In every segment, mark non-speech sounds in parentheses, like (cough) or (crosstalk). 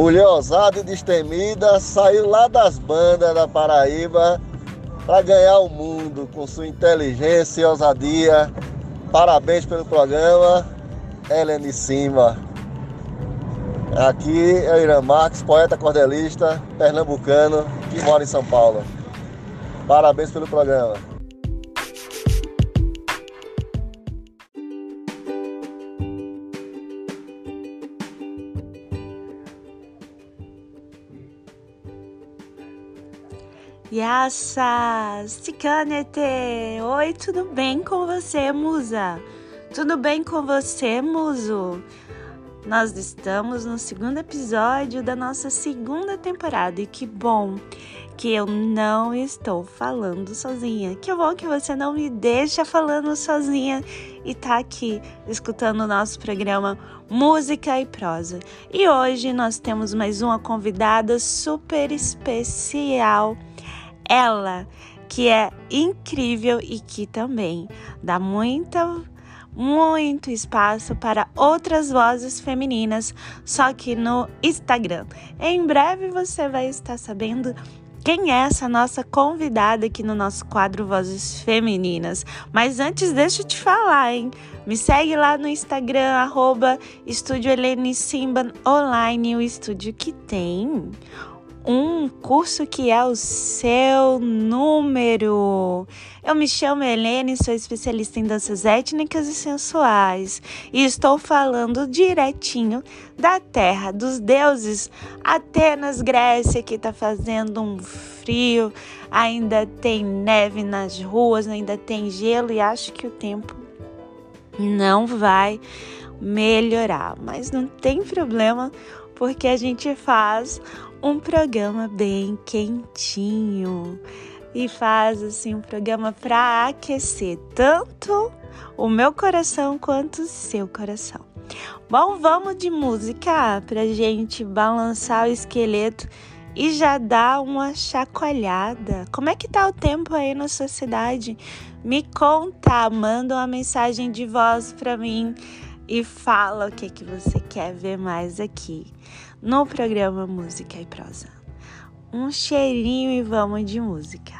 Mulher ousada e destemida, saiu lá das bandas da Paraíba para ganhar o mundo com sua inteligência e ousadia. Parabéns pelo programa, Helene Simba. Aqui é o Irã Marques, poeta cordelista, pernambucano, que mora em São Paulo. Parabéns pelo programa. Yassa, Sikanete! Oi, tudo bem com você, musa? Tudo bem com você, muso? Nós estamos no segundo episódio da nossa segunda temporada e que bom que eu não estou falando sozinha. Que bom que você não me deixa falando sozinha e tá aqui escutando o nosso programa Música e Prosa. E hoje nós temos mais uma convidada super especial ela que é incrível e que também dá muita muito espaço para outras vozes femininas, só que no Instagram. Em breve você vai estar sabendo quem é essa nossa convidada aqui no nosso quadro Vozes Femininas. Mas antes, deixa eu te falar, hein? Me segue lá no Instagram, arroba Estúdio Helene Simba Online, o estúdio que tem um curso que é o seu número. Eu me chamo Helene, sou especialista em danças étnicas e sensuais e estou falando direitinho da terra dos deuses. Atenas, Grécia, que está fazendo um frio, ainda tem neve nas ruas, ainda tem gelo e acho que o tempo não vai melhorar, mas não tem problema porque a gente faz um programa bem quentinho e faz assim um programa para aquecer tanto o meu coração quanto o seu coração. Bom, vamos de música pra gente balançar o esqueleto e já dar uma chacoalhada. Como é que tá o tempo aí na sua cidade? Me conta, manda uma mensagem de voz para mim e fala o que que você quer ver mais aqui no programa Música e Prosa. Um cheirinho e vamos de música.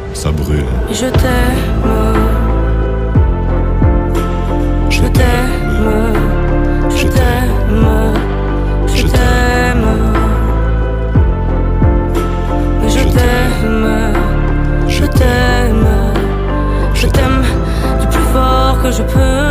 ça brûle. Je t'aime. Je t'aime. Je t'aime. Je t'aime. je t'aime, je t'aime du plus fort que je peux.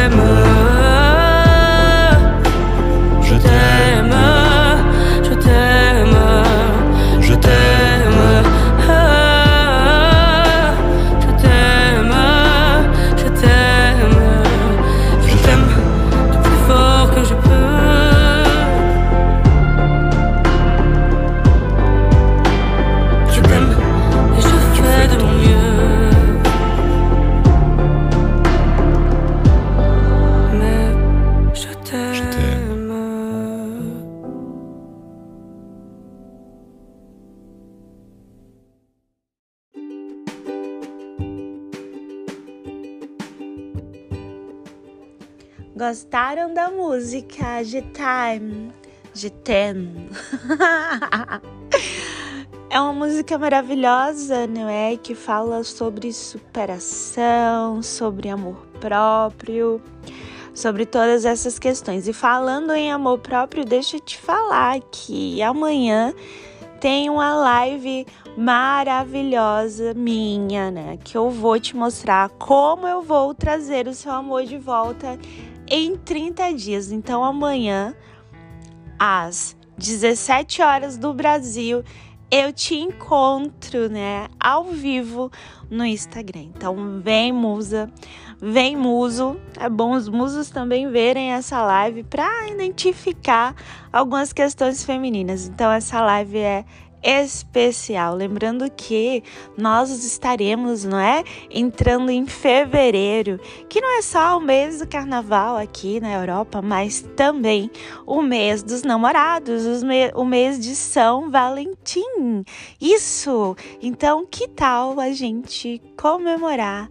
Gostaram da música de Time? De Ten? (laughs) é uma música maravilhosa, não é? Que fala sobre superação, sobre amor próprio, sobre todas essas questões. E falando em amor próprio, deixa eu te falar que amanhã tem uma live maravilhosa minha, né? Que eu vou te mostrar como eu vou trazer o seu amor de volta em 30 dias. Então amanhã, às 17 horas do Brasil, eu te encontro, né, ao vivo no Instagram. Então vem musa, vem muso. É bom os musos também verem essa live para identificar algumas questões femininas. Então essa live é especial. Lembrando que nós estaremos, não é? Entrando em fevereiro, que não é só o mês do carnaval aqui na Europa, mas também o mês dos namorados, o mês de São Valentim. Isso! Então, que tal a gente comemorar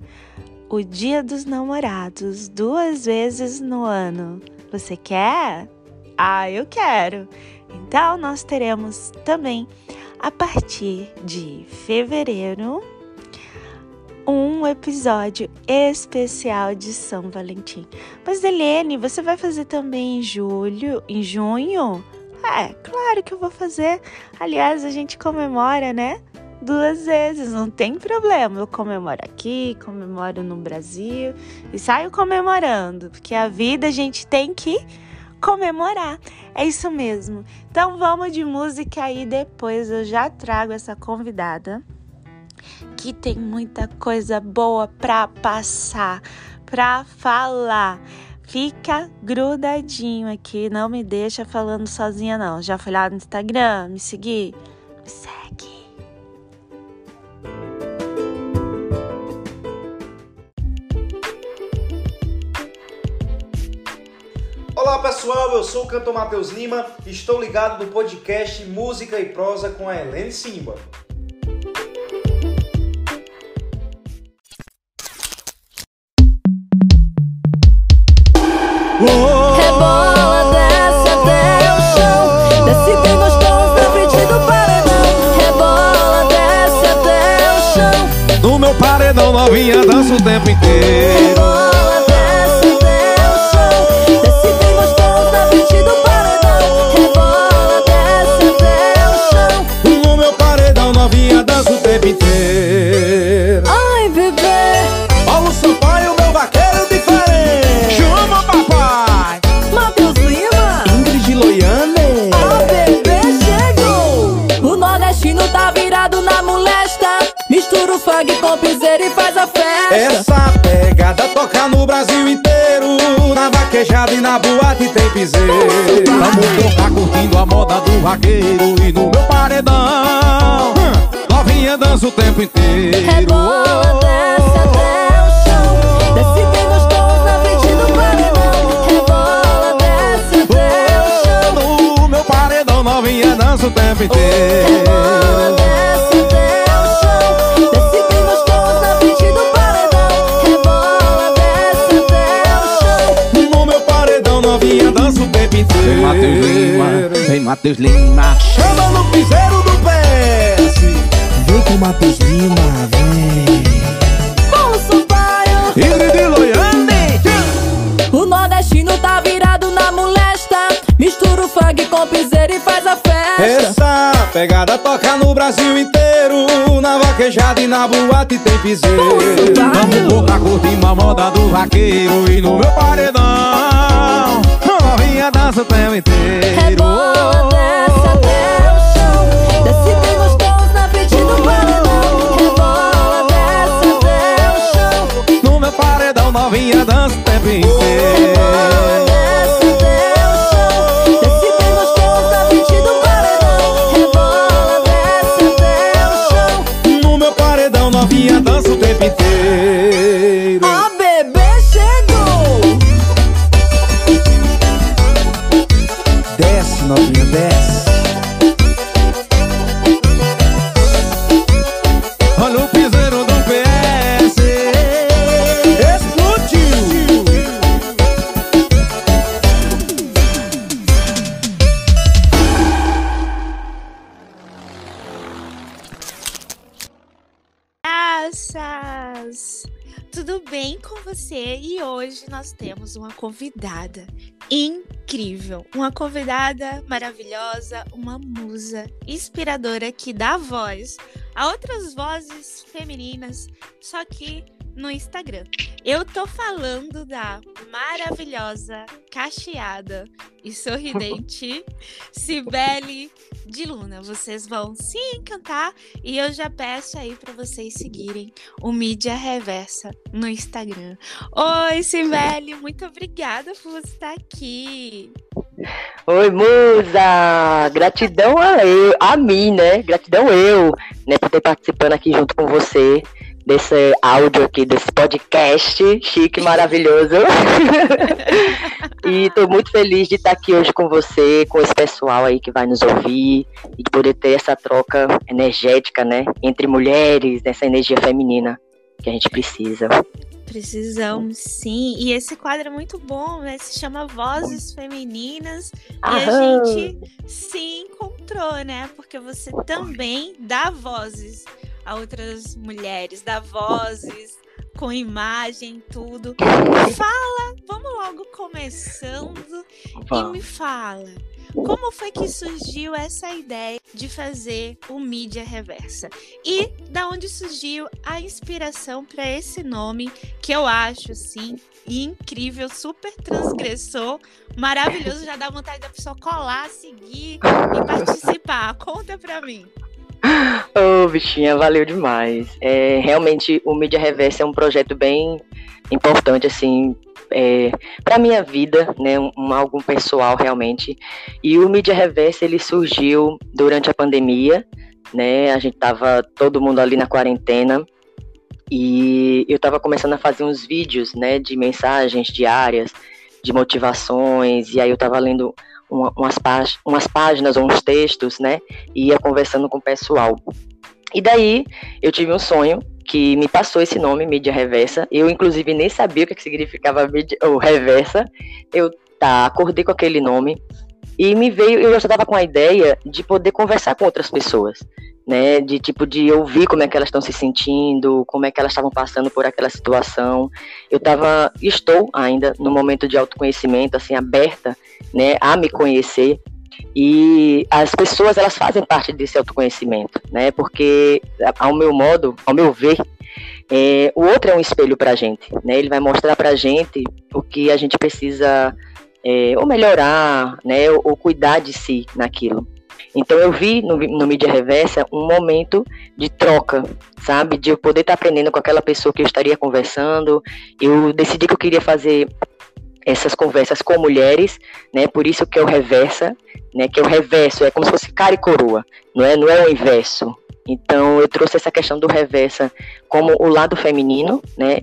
o Dia dos Namorados duas vezes no ano? Você quer? Ah, eu quero! Então, nós teremos também a partir de fevereiro um episódio especial de São Valentim. Mas Helene, você vai fazer também em julho, em junho? É, claro que eu vou fazer. Aliás, a gente comemora, né? Duas vezes, não tem problema. Eu comemoro aqui, comemoro no Brasil e saio comemorando, porque a vida a gente tem que comemorar. É isso mesmo. Então vamos de música aí depois eu já trago essa convidada que tem muita coisa boa para passar, para falar. Fica grudadinho aqui, não me deixa falando sozinha não. Já foi lá no Instagram, me seguir? Me segue. Olá pessoal, eu sou o cantor Matheus Lima e estou ligado no podcast Música e Prosa com a Helene Simba. Rebola, desce até o chão. Desce bem frente do paredão. Rebola, desce até o chão. No meu paredão novinha dança o tempo inteiro. Rebola, Essa pegada toca no Brasil inteiro. Na vaquejada e na boate tem piseiro. Vamos tocar curtindo a moda do vaqueiro. E no meu paredão, novinha dança o tempo inteiro. Rebola, desce até o chão. Desce bem gostoso na frente do paredão. Rebola, desce até o chão. No meu paredão novinha dança o tempo inteiro. Rebola, desce até Vem Matheus Lima, vem Matheus Lima. Chama no piseiro do PS. Vem com Matheus Lima, vem. Paulo Sampaio. Ingrid Loiane. O nordestino tá virado na molesta. Mistura o funk com piseira e faz a festa. Essa pegada toca no Brasil inteiro. Na vaquejada e na boate tem piseiro. Vamos tocar curtindo a moda do vaqueiro. E no meu paredão, dança o tempo inteiro. Rebola, desce até o chão. Desce bem gostoso na frente do paredão. Rebola, desce até o chão. No meu paredão, novinha dança o tempo inteiro. Hoje nós temos uma convidada incrível, uma convidada maravilhosa, uma musa inspiradora que dá voz a outras vozes femininas, só que no Instagram. Eu tô falando da maravilhosa, cacheada e sorridente (laughs) Cibele de Luna. Vocês vão se encantar e eu já peço aí para vocês seguirem o Mídia Reversa no Instagram. Oi, Cibele, muito obrigada por você estar aqui. Oi, musa! Gratidão a, eu, a mim, né? Gratidão eu, né, por ter participando aqui junto com você desse áudio aqui, desse podcast chique, maravilhoso. (laughs) e tô muito feliz de estar aqui hoje com você, com esse pessoal aí que vai nos ouvir e de poder ter essa troca energética, né, entre mulheres, dessa energia feminina que a gente precisa. Precisamos, sim. E esse quadro é muito bom, né? Se chama Vozes Femininas. Aham. E a gente se encontrou, né? Porque você também dá vozes a outras mulheres, dá vozes com imagem, tudo. Fala, vamos logo começando e Vamos. me fala. Como foi que surgiu essa ideia de fazer o mídia reversa? E da onde surgiu a inspiração para esse nome que eu acho assim incrível, super transgressor, maravilhoso, já dá vontade da pessoa colar, seguir e (laughs) participar. Conta pra mim. Ô, bichinha, valeu demais. É, realmente, o Mídia Reversa é um projeto bem importante, assim, é, para minha vida, né, um, um- algo pessoal realmente. E o Mídia Reversa, ele surgiu durante a pandemia, né, a gente tava todo mundo ali na quarentena, e eu tava começando a fazer uns vídeos, né, de mensagens diárias, de motivações, e aí eu tava lendo uma- umas, umas páginas ou uns textos, né, e ia conversando com o pessoal. E daí eu tive um sonho que me passou esse nome, mídia reversa. Eu, inclusive, nem sabia o que que significava mídia, ou reversa. Eu tá, acordei com aquele nome e me veio, eu já estava com a ideia de poder conversar com outras pessoas, né? De tipo de ouvir como é que elas estão se sentindo, como é que elas estavam passando por aquela situação. Eu estava, estou ainda no momento de autoconhecimento, assim, aberta, né, a me conhecer e as pessoas elas fazem parte desse autoconhecimento, né? Porque ao meu modo, ao meu ver, é, o outro é um espelho para a gente, né? Ele vai mostrar para a gente o que a gente precisa é, ou melhorar, né? Ou, ou cuidar de si naquilo. Então eu vi no, no mídia reversa um momento de troca, sabe? De eu poder estar aprendendo com aquela pessoa que eu estaria conversando. Eu decidi que eu queria fazer essas conversas com mulheres, né? Por isso que é o reversa, né? Que é o reverso, é como se fosse cara e coroa, não é? Não é o inverso. Então eu trouxe essa questão do reversa como o lado feminino, né?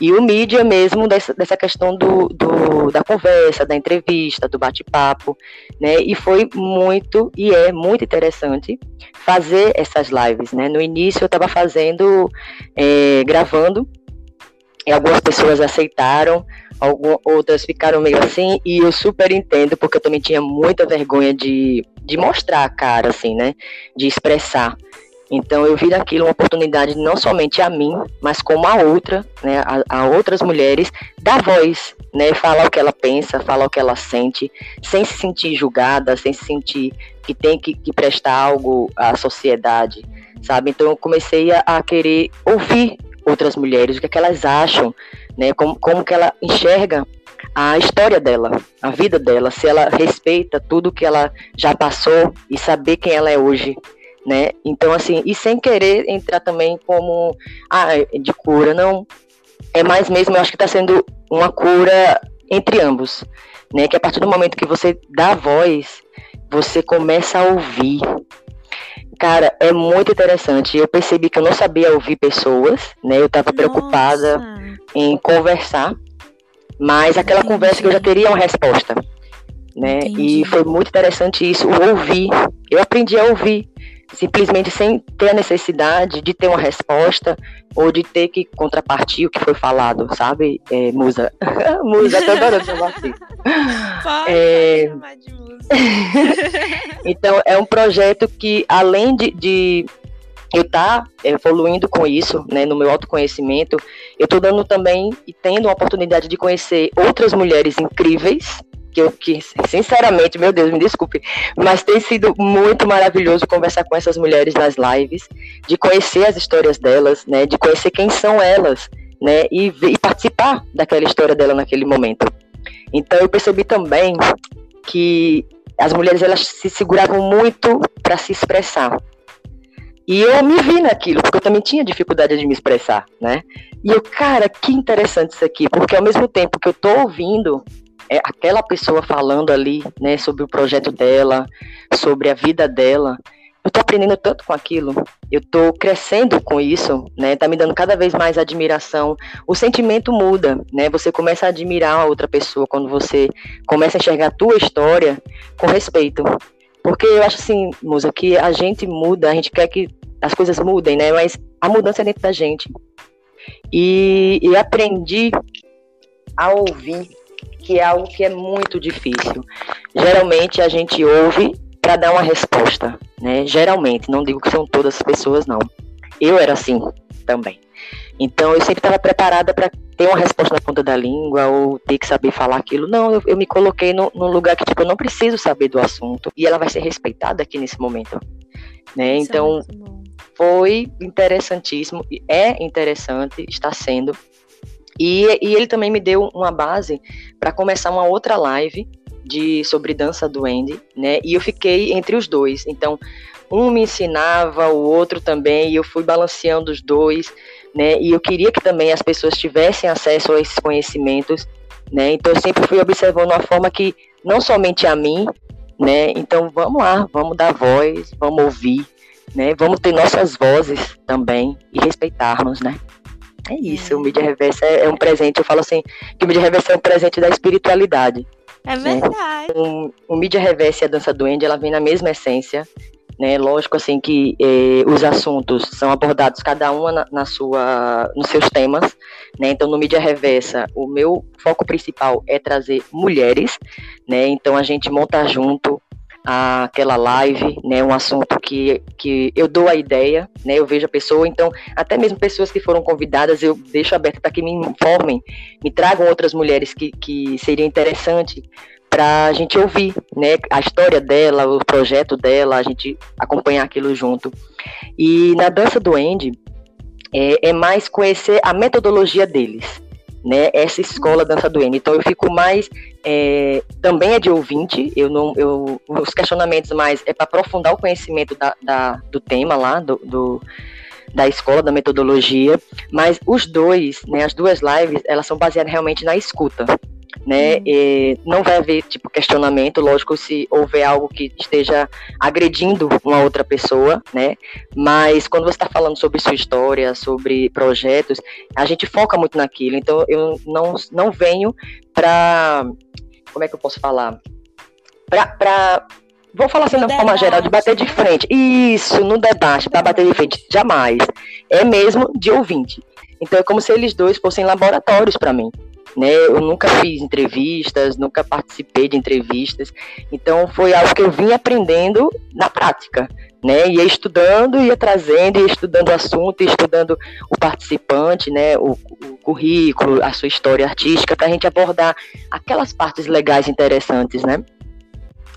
E o mídia mesmo dessa, dessa questão do, do, da conversa, da entrevista, do bate-papo, né? E foi muito, e é muito interessante fazer essas lives, né? No início eu estava fazendo, eh, gravando, e algumas pessoas aceitaram, algumas, outras ficaram meio assim, e eu super entendo, porque eu também tinha muita vergonha de, de mostrar a cara, assim, né? De expressar. Então eu vi naquilo uma oportunidade não somente a mim, mas como a outra, né, a, a outras mulheres, dar voz, né, falar o que ela pensa, falar o que ela sente, sem se sentir julgada, sem se sentir que tem que, que prestar algo à sociedade, sabe? Então eu comecei a, a querer ouvir outras mulheres, o que, é que elas acham, né, como, como que ela enxerga a história dela, a vida dela, se ela respeita tudo que ela já passou e saber quem ela é hoje, né? Então, assim, e sem querer entrar também como ah, de cura, não. É mais mesmo, eu acho que está sendo uma cura entre ambos, né? Que a partir do momento que você dá voz, você começa a ouvir. Cara, é muito interessante. Eu percebi que eu não sabia ouvir pessoas, né? Eu estava preocupada em conversar, mas aquela Entendi. conversa que eu já teria uma resposta, né? Entendi. E foi muito interessante isso, o ouvir. Eu aprendi a ouvir, simplesmente sem ter a necessidade de ter uma resposta ou de ter que contrapartir o que foi falado, sabe, é, Musa? (laughs) Musa, tô adorando chamar assim. Pode, É. pode de música. (laughs) Então, é um projeto que, além de, de eu estar evoluindo com isso, né, no meu autoconhecimento, eu estou dando também e tendo a oportunidade de conhecer outras mulheres incríveis, que eu, que, sinceramente, meu Deus, me desculpe, mas tem sido muito maravilhoso conversar com essas mulheres nas lives, de conhecer as histórias delas, né, de conhecer quem são elas, né, e, e participar daquela história dela naquele momento. Então, eu percebi também que as mulheres elas se seguravam muito para se expressar. E eu me vi naquilo, porque eu também tinha dificuldade de me expressar, né? E eu, cara, que interessante isso aqui, porque ao mesmo tempo que eu tô ouvindo, é aquela pessoa falando ali, né, sobre o projeto dela, sobre a vida dela, eu tô aprendendo tanto com aquilo, eu tô crescendo com isso, né? Tá me dando cada vez mais admiração. O sentimento muda, né? Você começa a admirar a outra pessoa quando você começa a enxergar a tua história com respeito. Porque eu acho assim, Musa, que a gente muda, a gente quer que as coisas mudem, né? Mas a mudança é dentro da gente. E, e aprendi a ouvir, que é algo que é muito difícil. Geralmente a gente ouve para dar uma resposta, né? Geralmente, não digo que são todas as pessoas, não. Eu era assim também. Então eu sempre estava preparada para ter uma resposta na ponta da língua ou ter que saber falar aquilo. Não, eu, eu me coloquei no, num lugar que tipo, eu não preciso saber do assunto e ela vai ser respeitada aqui nesse momento. Né? É então é foi interessantíssimo, é interessante, está sendo. E, e ele também me deu uma base para começar uma outra live de sobre dança do Andy, né? E eu fiquei entre os dois. Então, um me ensinava, o outro também, e eu fui balanceando os dois, né? E eu queria que também as pessoas tivessem acesso a esses conhecimentos, né? Então, eu sempre fui observando uma forma que não somente a mim, né? Então, vamos lá, vamos dar voz, vamos ouvir, né? Vamos ter nossas vozes também e respeitarmos, né? É isso, o Mídia Reversa é, é um presente. Eu falo assim, que o Mídia Reversa é um presente da espiritualidade. É verdade. O, o mídia reversa e a dança duende, ela vem na mesma essência, né? Lógico assim que eh, os assuntos são abordados cada uma na, na, sua, nos seus temas, né? Então no mídia reversa, o meu foco principal é trazer mulheres, né? Então a gente monta junto aquela live, né, um assunto que, que eu dou a ideia, né, eu vejo a pessoa, então até mesmo pessoas que foram convidadas eu deixo aberto para que me informem, me tragam outras mulheres que, que seria interessante para a gente ouvir, né, a história dela, o projeto dela, a gente acompanhar aquilo junto. E na dança do Andy é, é mais conhecer a metodologia deles, né, essa escola dança do N. Então eu fico mais é, também é de ouvinte. Eu não, eu os questionamentos mais é para aprofundar o conhecimento da, da, do tema lá do, do da escola, da metodologia, mas os dois, né, as duas lives, elas são baseadas realmente na escuta né? Uhum. não vai haver tipo questionamento, lógico, se houver algo que esteja agredindo uma outra pessoa, né? Mas quando você está falando sobre sua história, sobre projetos, a gente foca muito naquilo. Então eu não, não venho para como é que eu posso falar? Para vou falar assim de forma geral, de bater de frente. Isso, no debate, para bater de frente, jamais. É mesmo de ouvinte. Então é como se eles dois fossem laboratórios para mim né? Eu nunca fiz entrevistas, nunca participei de entrevistas, então foi algo que eu vim aprendendo na prática, né? Ia estudando, ia trazendo, ia estudando o assunto, ia estudando o participante, né? O, o currículo, a sua história artística, para a gente abordar aquelas partes legais interessantes, né?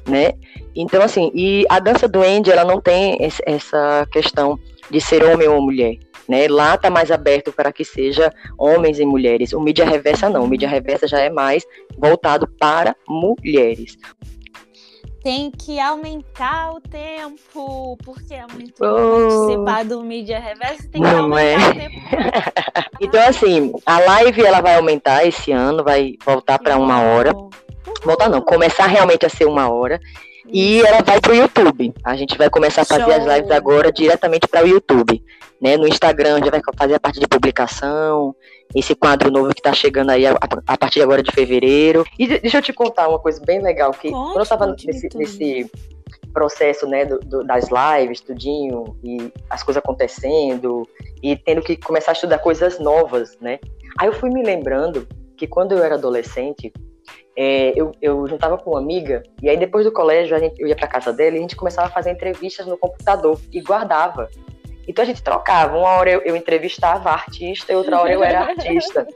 Né? Então, assim, e a dança do Andy, ela não tem essa questão de ser homem ou mulher. Né? Lá está mais aberto para que seja homens e mulheres. O mídia reversa não, o mídia reversa já é mais voltado para mulheres. Tem que aumentar o tempo, porque é muito oh. participar do mídia reversa, tem que não aumentar é. o tempo. (laughs) então, assim, a live ela vai aumentar esse ano, vai voltar para uma hora. Voltar não, começar realmente a ser uma hora. E ela vai para o YouTube. A gente vai começar a fazer Show. as lives agora diretamente para o YouTube. Né? No Instagram já vai fazer a parte de publicação, esse quadro novo que está chegando aí a, a, partir de agora de fevereiro. E deixa eu te contar uma coisa bem legal, que Conte, quando eu estava nesse, nesse, processo né, do, do, das lives, tudinho, e as coisas acontecendo, e tendo que começar a estudar coisas novas, né? Aí eu fui me lembrando que quando eu era adolescente, é, eu, eu juntava com uma amiga, e aí depois do colégio a gente, eu ia para casa dela e a gente começava a fazer entrevistas no computador e guardava. Então a gente trocava, uma hora eu, eu entrevistava a artista e outra hora eu era (laughs) artista.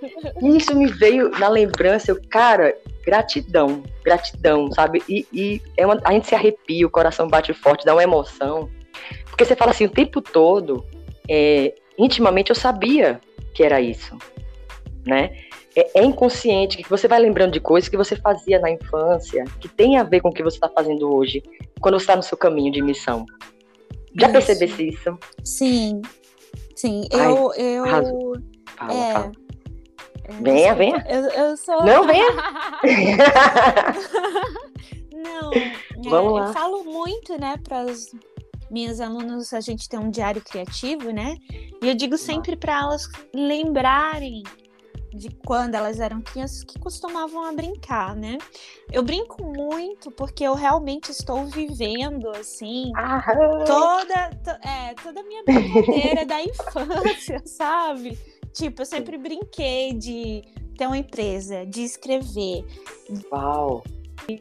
E isso me veio na lembrança, eu, cara, gratidão, gratidão, sabe? E, e é uma, a gente se arrepia, o coração bate forte, dá uma emoção. Porque você fala assim, o tempo todo, é, intimamente eu sabia que era isso, né? É, é, inconsciente, que você vai lembrando de coisas que você fazia na infância, que tem a ver com o que você está fazendo hoje, quando você está no seu caminho de missão. Já percebesse isso? Sim, sim. Ai, eu. eu Fala, é, fala. Venha, venha. Eu, eu sou. Não, venha. (laughs) Não, Vamos é, lá. eu falo muito, né, para as minhas alunas, a gente tem um diário criativo, né? E eu digo sempre para elas lembrarem de quando elas eram crianças que costumavam a brincar, né? Eu brinco muito porque eu realmente estou vivendo assim toda, to- é, toda a minha brincadeira da infância, (laughs) sabe? Tipo, eu sempre brinquei de ter uma empresa, de escrever, Uau.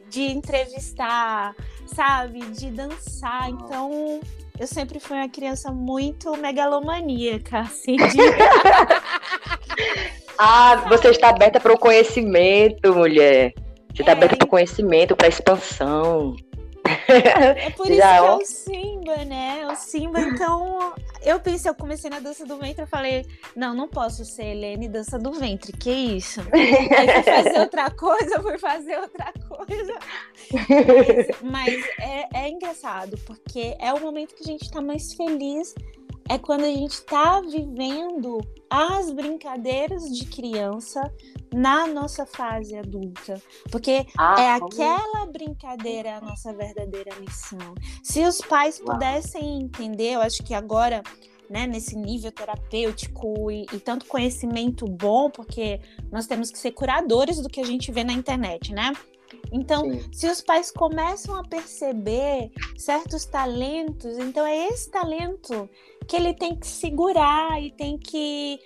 de entrevistar, sabe? De dançar. Então, eu sempre fui uma criança muito megalomaníaca, assim, de... (laughs) (laughs) Ah, você está aberta para o conhecimento, mulher. Você está É, aberta para o conhecimento, para a expansão. É por (laughs) isso Já, que é o Simba, né? O Simba, então. Eu pensei, eu comecei na dança do ventre, eu falei, não, não posso ser Helene dança do ventre, que isso? Aí fui fazer (laughs) outra coisa, fui fazer outra coisa. Mas, (laughs) mas é, é engraçado, porque é o momento que a gente tá mais feliz, é quando a gente tá vivendo as brincadeiras de criança na nossa fase adulta. Porque Ah, é aquela brincadeira a nossa verdadeira missão. Se os pais pudessem entender, eu acho que agora, né, nesse nível terapêutico e, e tanto conhecimento bom, porque nós temos que ser curadores do que a gente vê na internet, né? Então, Sim. se os pais começam a perceber certos talentos, então é esse talento que ele tem que segurar e tem que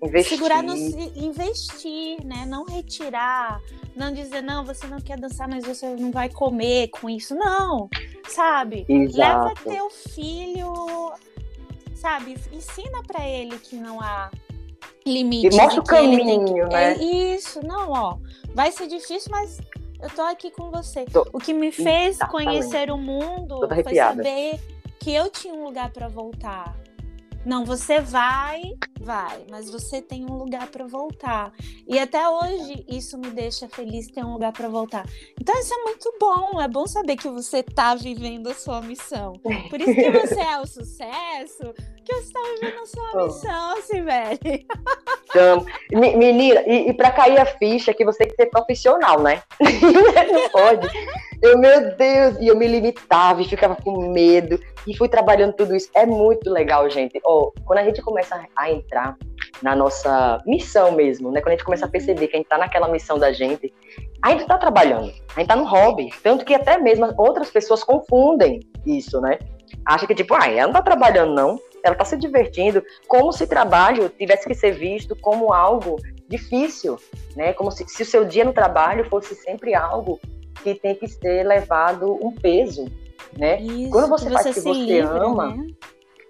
Investir. segurar no investir, né? Não retirar, não dizer não, você não quer dançar, mas você não vai comer com isso, não, sabe? Leva Exato. teu filho, sabe? Ensina pra ele que não há limite. E mostra o caminho, que- né? É isso, não, ó, vai ser difícil, mas eu tô aqui com você. Tô- O que me fez Exatamente. conhecer o mundo Toda foi saber que eu tinha um lugar pra voltar. Não, você vai, vai, mas você tem um lugar pra voltar. E até hoje isso me deixa feliz ter um lugar pra voltar. Então isso é muito bom, é bom saber que você tá vivendo a sua missão. Por isso que você é o sucesso, que você tá vivendo a sua Oh. missão, assim, velho. Então, me- menina, e, e para cair a ficha que você tem que ser profissional, né? (laughs) Não pode. Eu, meu Deus, e eu me limitava e ficava com medo e fui trabalhando tudo isso. É muito legal, gente. Ó, quando a gente começa a entrar na nossa missão mesmo, né? Quando a gente começa a perceber que a gente tá naquela missão da gente, a gente tá trabalhando, a gente tá no hobby. Tanto que até mesmo outras pessoas confundem isso, né? Acha que, tipo, ah, ela não tá trabalhando, não. Ela tá se divertindo, como se trabalho tivesse que ser visto como algo difícil, né? Como se, se o seu dia no trabalho fosse sempre algo que tem que ser levado um peso, né? Isso, Quando você faz o que você livra, ama, né?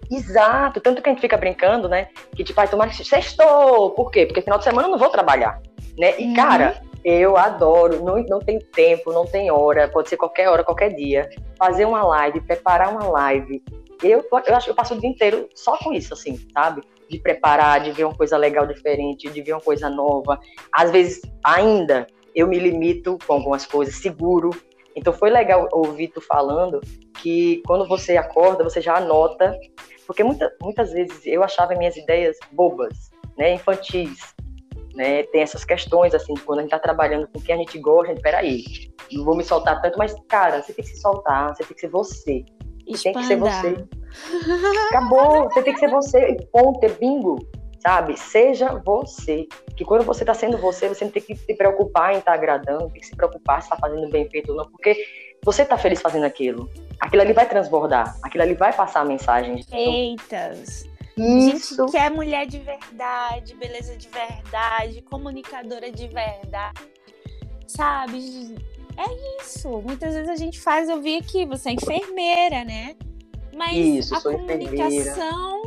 Exato, tanto que a gente fica brincando, né? Que tipo, ai, tomara que sextou. Por quê? Porque final de semana eu não vou trabalhar, né? E Uhum. cara, eu adoro, não, não tem tempo, não tem hora, pode ser qualquer hora, qualquer dia. Fazer uma live, preparar uma live. Eu, eu acho que eu passo o dia inteiro só com isso, assim, sabe? De preparar, de ver uma coisa legal diferente, de ver uma coisa nova. Às vezes, ainda, eu me limito com algumas coisas, seguro. Então foi legal ouvir tu falando que quando você acorda, você já anota porque muita, muitas vezes eu achava minhas ideias bobas, né, infantis, né, tem essas questões, assim, de quando a gente tá trabalhando com quem a gente gosta, a gente, peraí, não vou me soltar tanto, mas, cara, você tem que se soltar, você tem que ser você, tem que ser você. Acabou, você tem que ser você, e ponto, é bingo, sabe? Seja você, que quando você tá sendo você, você não tem que se preocupar em estar agradando, tem que se preocupar se tá fazendo bem feito ou não, porque você tá feliz fazendo aquilo, aquilo ali vai transbordar, aquilo ali vai passar a mensagem. Perfeitas. Isso. Gente que é mulher de verdade, beleza de verdade, comunicadora de verdade, sabe? É isso. Muitas vezes a gente faz, eu vi aqui, você é enfermeira, né? Mas Isso, a sou enfermeira. comunicação,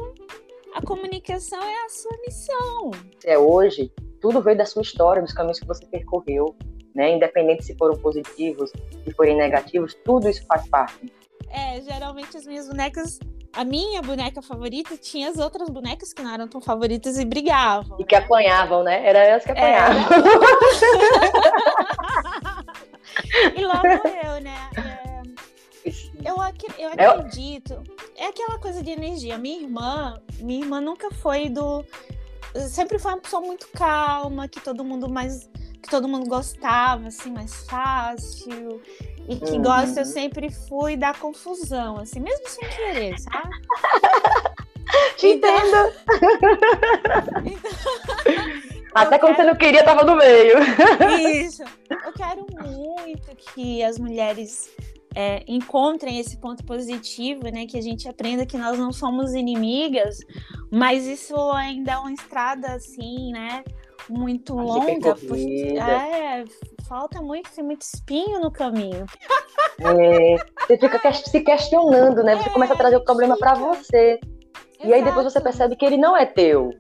a comunicação é a sua missão. é hoje, tudo veio da sua história, dos caminhos que você percorreu, né? Independente se foram positivos, se forem negativos, tudo isso faz parte. É, geralmente as minhas bonecas, a minha boneca favorita tinha as outras bonecas que não eram tão favoritas e brigavam. E que apanhavam, né? Era elas que É. (laughs) (laughs) E logo eu, né? É, eu, ac- eu É acredito. É aquela coisa de energia. Minha irmã, minha irmã nunca foi do. Sempre foi uma pessoa muito calma, que todo mundo mais que todo mundo gostava, assim, mais fácil. E que Uhum. gosta, eu sempre fui da confusão, assim, mesmo sem querer, sabe? (laughs) Te entendo. (laughs) Até quando você não queria, tava no meio. Isso. Eu quero muito que as mulheres é, encontrem esse ponto positivo, né? Que a gente aprenda que nós não somos inimigas, mas isso ainda é uma estrada assim, né? Muito A longa. porque- é, falta muito, tem muito espinho no caminho. É, você fica se questionando, né? Você começa a trazer o problema pra você. E aí depois você Exato. percebe que ele não é teu.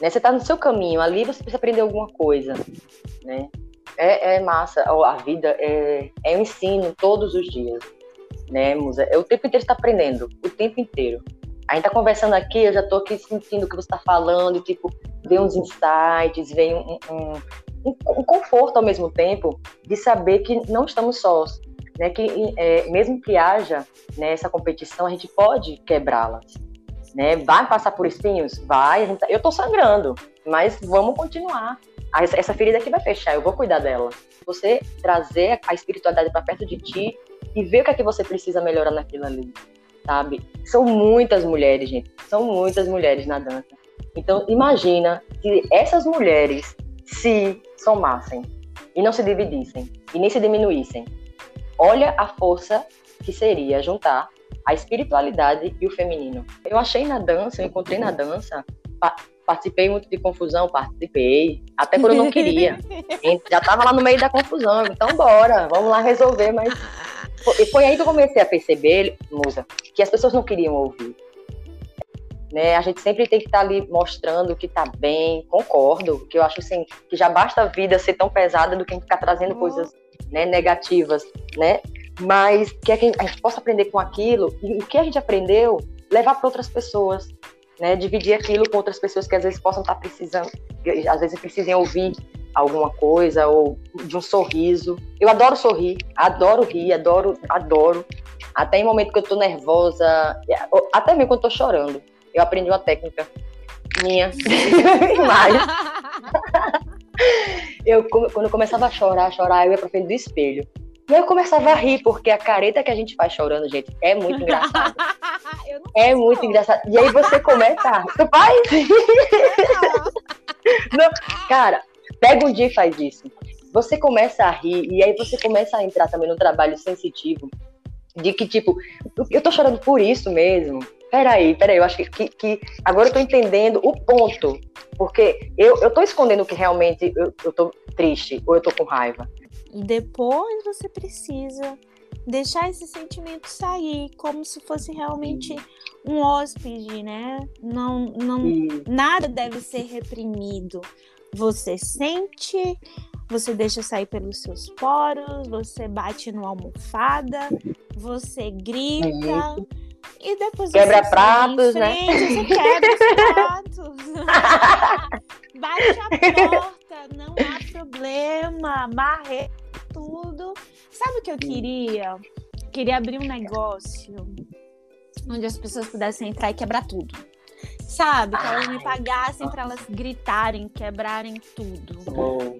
Né? Você tá no seu caminho, ali você precisa aprender alguma coisa. Né? É, é massa. A vida é, é um ensino todos os dias. Né, Musa? É o tempo inteiro você tá aprendendo. O tempo inteiro. A gente tá conversando aqui, eu já tô aqui sentindo o que você tá falando, tipo, vem uns insights, vem um, um, um- um conforto ao mesmo tempo de saber que não estamos sós. Né? Que é, mesmo que haja né, essa competição, a gente pode quebrá-las. Né? Vai passar por espinhos? Vai. tá- Eu tô sangrando, mas vamos continuar. Ah, Essa, ferida aqui vai fechar, eu vou cuidar dela. Você trazer a espiritualidade para perto de ti e ver o que é que você precisa melhorar naquilo ali, sabe? São muitas mulheres, gente. São muitas mulheres na dança. Então, imagina se essas mulheres se somassem e não se dividissem e nem se diminuíssem. Olha a força que seria juntar a espiritualidade e o feminino. Eu achei na dança, eu encontrei na dança, pa- participei muito de confusão, participei, até quando eu não queria. (laughs) Já tava lá no meio da confusão, então bora, vamos lá resolver, mas e foi aí que eu comecei a perceber, Musa, que as pessoas não queriam ouvir. Né? A gente sempre tem que estar ali mostrando que tá bem, concordo, que eu acho assim, que já basta a vida ser tão pesada do que a gente ficar trazendo Oh. coisas né, negativas, né? Mas que a gente possa aprender com aquilo e o que a gente aprendeu levar para outras pessoas, né? Dividir aquilo com outras pessoas que às vezes possam estar precisando, que às vezes precisem ouvir alguma coisa ou de um sorriso. Eu adoro sorrir, adoro rir, adoro, adoro. Até em momento que eu tô nervosa, até mesmo quando tô chorando. Eu aprendi uma técnica minha. (laughs) Mas (laughs) (laughs) eu, quando eu começava a chorar, chorar, eu ia pra frente do espelho. E aí eu começava a rir, porque a careta que a gente faz chorando, gente, é muito (laughs) não É muito não. engraçado. E aí você começa. Tu faz? (laughs) Não, cara, pega um dia e faz isso. Você começa a rir, e aí você começa a entrar também no trabalho sensitivo. De que, tipo, eu tô chorando por isso mesmo. Peraí, peraí, eu acho que, que, que agora eu tô entendendo o ponto. Porque eu, eu tô escondendo que realmente eu, eu tô triste ou eu tô com raiva. E depois você precisa deixar esse sentimento sair, como se fosse realmente um hóspede, né? Não, não, nada deve ser reprimido. Você sente, você deixa sair pelos seus poros, você bate no almofada, você grita. E depois Quebra você pratos, em né? frente, Você quebra os pratos. (laughs) (laughs) Bate a porta, não há problema. Barre tudo. Sabe o que eu queria? Queria abrir um negócio onde as pessoas pudessem entrar e quebrar tudo. Sabe? Que elas me pagassem para elas gritarem, quebrarem tudo. Bom,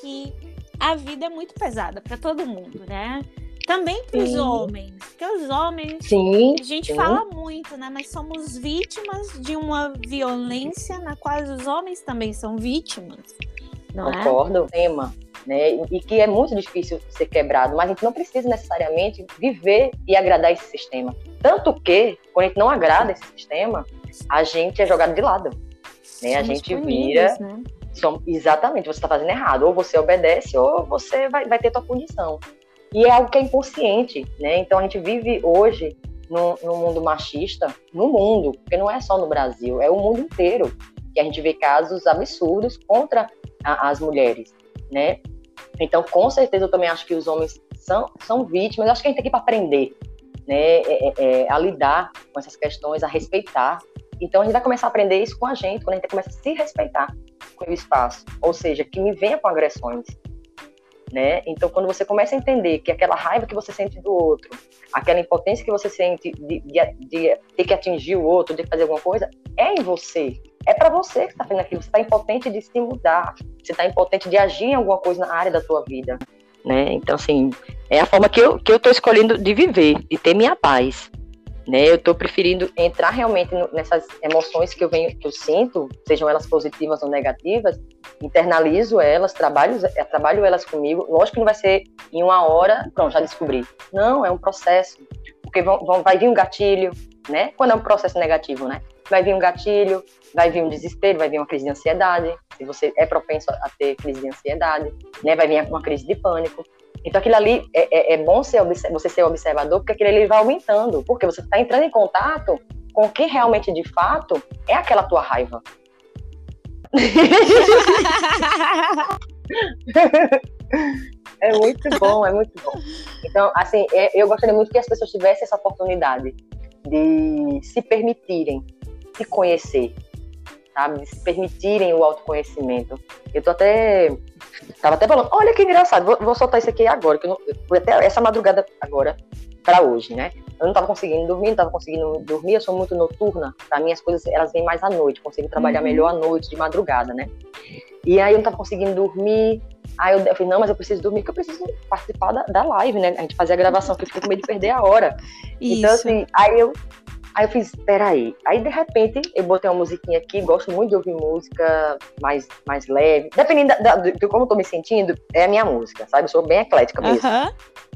Que a vida é muito pesada para todo mundo, né? Também para os homens. Porque os homens sim, a gente sim. fala muito, né? Mas somos vítimas de uma violência na qual os homens também são vítimas. Não é? Concordo, tema, né? E que é muito difícil ser quebrado, mas a gente não precisa necessariamente viver e agradar esse sistema. Tanto que, quando a gente não agrada esse sistema, a gente é jogado de lado. Né? A Somos gente vira. né? Exatamente, você está fazendo errado. Ou você obedece, ou você vai, vai ter tua punição. E é algo que é inconsciente, né? Então a gente vive hoje num mundo machista, no mundo, porque não é só no Brasil, é o mundo inteiro que a gente vê casos absurdos contra a- as mulheres, né? Então, com certeza, eu também acho que os homens são, são vítimas. Eu acho que a gente tem que aprender, né? É- é- é, a lidar com essas questões, a respeitar. Então, a gente vai começar a aprender isso com a gente, quando a gente começa a se respeitar com o espaço. Ou seja, que me venha com agressões, né? Então, quando você começa a entender que aquela raiva que você sente do outro, aquela impotência que você sente de, de- de ter que atingir o outro, de fazer alguma coisa, é em você. é para você que está fazendo aquilo. Você está impotente de se mudar. Você está impotente de agir em alguma coisa na área da tua vida. Né? Então, assim, é a forma que eu, que eu tô escolhendo de viver, de ter minha paz. Né? Eu estou preferindo entrar realmente nessas emoções que eu venho, que eu sinto, sejam elas positivas ou negativas, internalizo elas, trabalho, eh, trabalho elas comigo. Lógico que não vai ser em uma hora, pronto, já descobri. Não, é um processo. Porque vão, vão, vai vir um gatilho, né? Quando é um processo negativo, né? Vai vir um gatilho, vai vir um desespero, vai vir uma crise de ansiedade, se você é propenso a ter crise de ansiedade, né? Vai vir uma crise de pânico. Então aquilo ali é, é, é bom ser, você ser observador, porque aquilo ali vai aumentando, porque você está entrando em contato com quem realmente de fato é aquela tua raiva. (laughs) é muito bom, é muito bom. Então, assim, é, eu gostaria muito que as pessoas tivessem essa oportunidade de se permitirem se conhecer, sabe? De se permitirem o autoconhecimento. Eu tô até. Tava até falando, olha que engraçado, vou, vou soltar isso aqui agora, que eu, não, até essa madrugada agora para hoje, né? Eu não tava conseguindo dormir, não tava conseguindo dormir, eu sou muito noturna, para mim as coisas elas vêm mais à noite, consigo trabalhar uhum. melhor à noite, de madrugada, né? E aí eu não tava conseguindo dormir, aí eu, eu falei, não, mas eu preciso dormir, porque eu preciso participar da, da live, né? A gente fazia a gravação, que eu fiquei com medo de perder a hora. Isso. Então, assim, aí eu Aí eu fiz, peraí. Aí de repente eu botei uma musiquinha aqui, gosto muito de ouvir música mais, mais leve. Dependendo da, da, de como eu tô me sentindo, é a minha música, sabe? Eu sou bem eclética mesmo.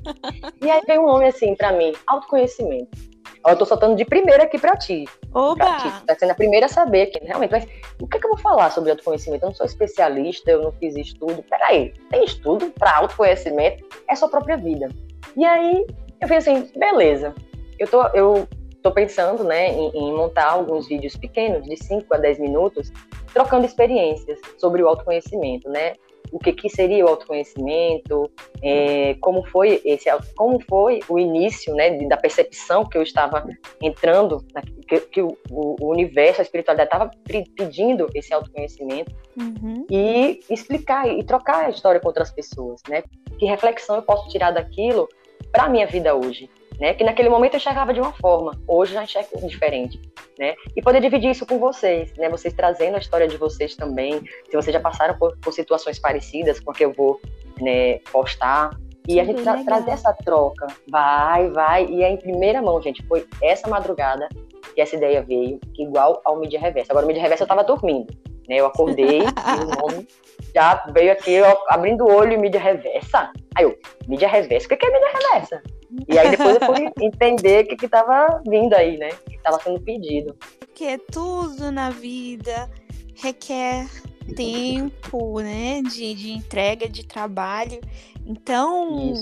(laughs) e aí veio um nome assim pra mim, autoconhecimento. Eu tô soltando de primeira aqui pra ti. Oba! Pra ti. Tá sendo a primeira a saber aqui, realmente. Mas o que, é que eu vou falar sobre autoconhecimento? Eu não sou especialista, eu não fiz estudo. Peraí, tem estudo pra autoconhecimento? É sua própria vida. E aí eu fiz assim, beleza. Eu, tô, eu estou pensando né, em, em, montar alguns vídeos pequenos, de 5 a 10 minutos, trocando experiências sobre o autoconhecimento, né? O que, que seria o autoconhecimento, é, como foi esse, como foi o início, né, da percepção que eu estava entrando, que, que o, o, universo, a espiritualidade estava pedindo esse autoconhecimento uhum. e explicar e trocar a história com outras pessoas, né? Que reflexão eu posso tirar daquilo para a minha vida hoje? Né? Que naquele momento eu enxergava de uma forma, hoje eu já enxergo diferente, né? E poder dividir isso com vocês, né? Vocês trazendo a história de vocês também, se vocês já passaram por, por situações parecidas com a que eu vou né, postar, e a gente tra trazer essa troca, vai, vai, e é em primeira mão, gente, foi essa madrugada que essa ideia veio, igual ao Mídia Reversa. Agora, o Mídia Reversa eu tava dormindo, né? Eu acordei, (laughs) o nome já veio aqui, ó, abrindo o olho e mídia reversa. Aí eu, mídia reversa? O que é mídia reversa? E aí depois eu fui entender o que, que tava vindo aí, né? O que estava sendo pedido. Porque tudo na vida requer tempo, né? De, de entrega de trabalho. Então,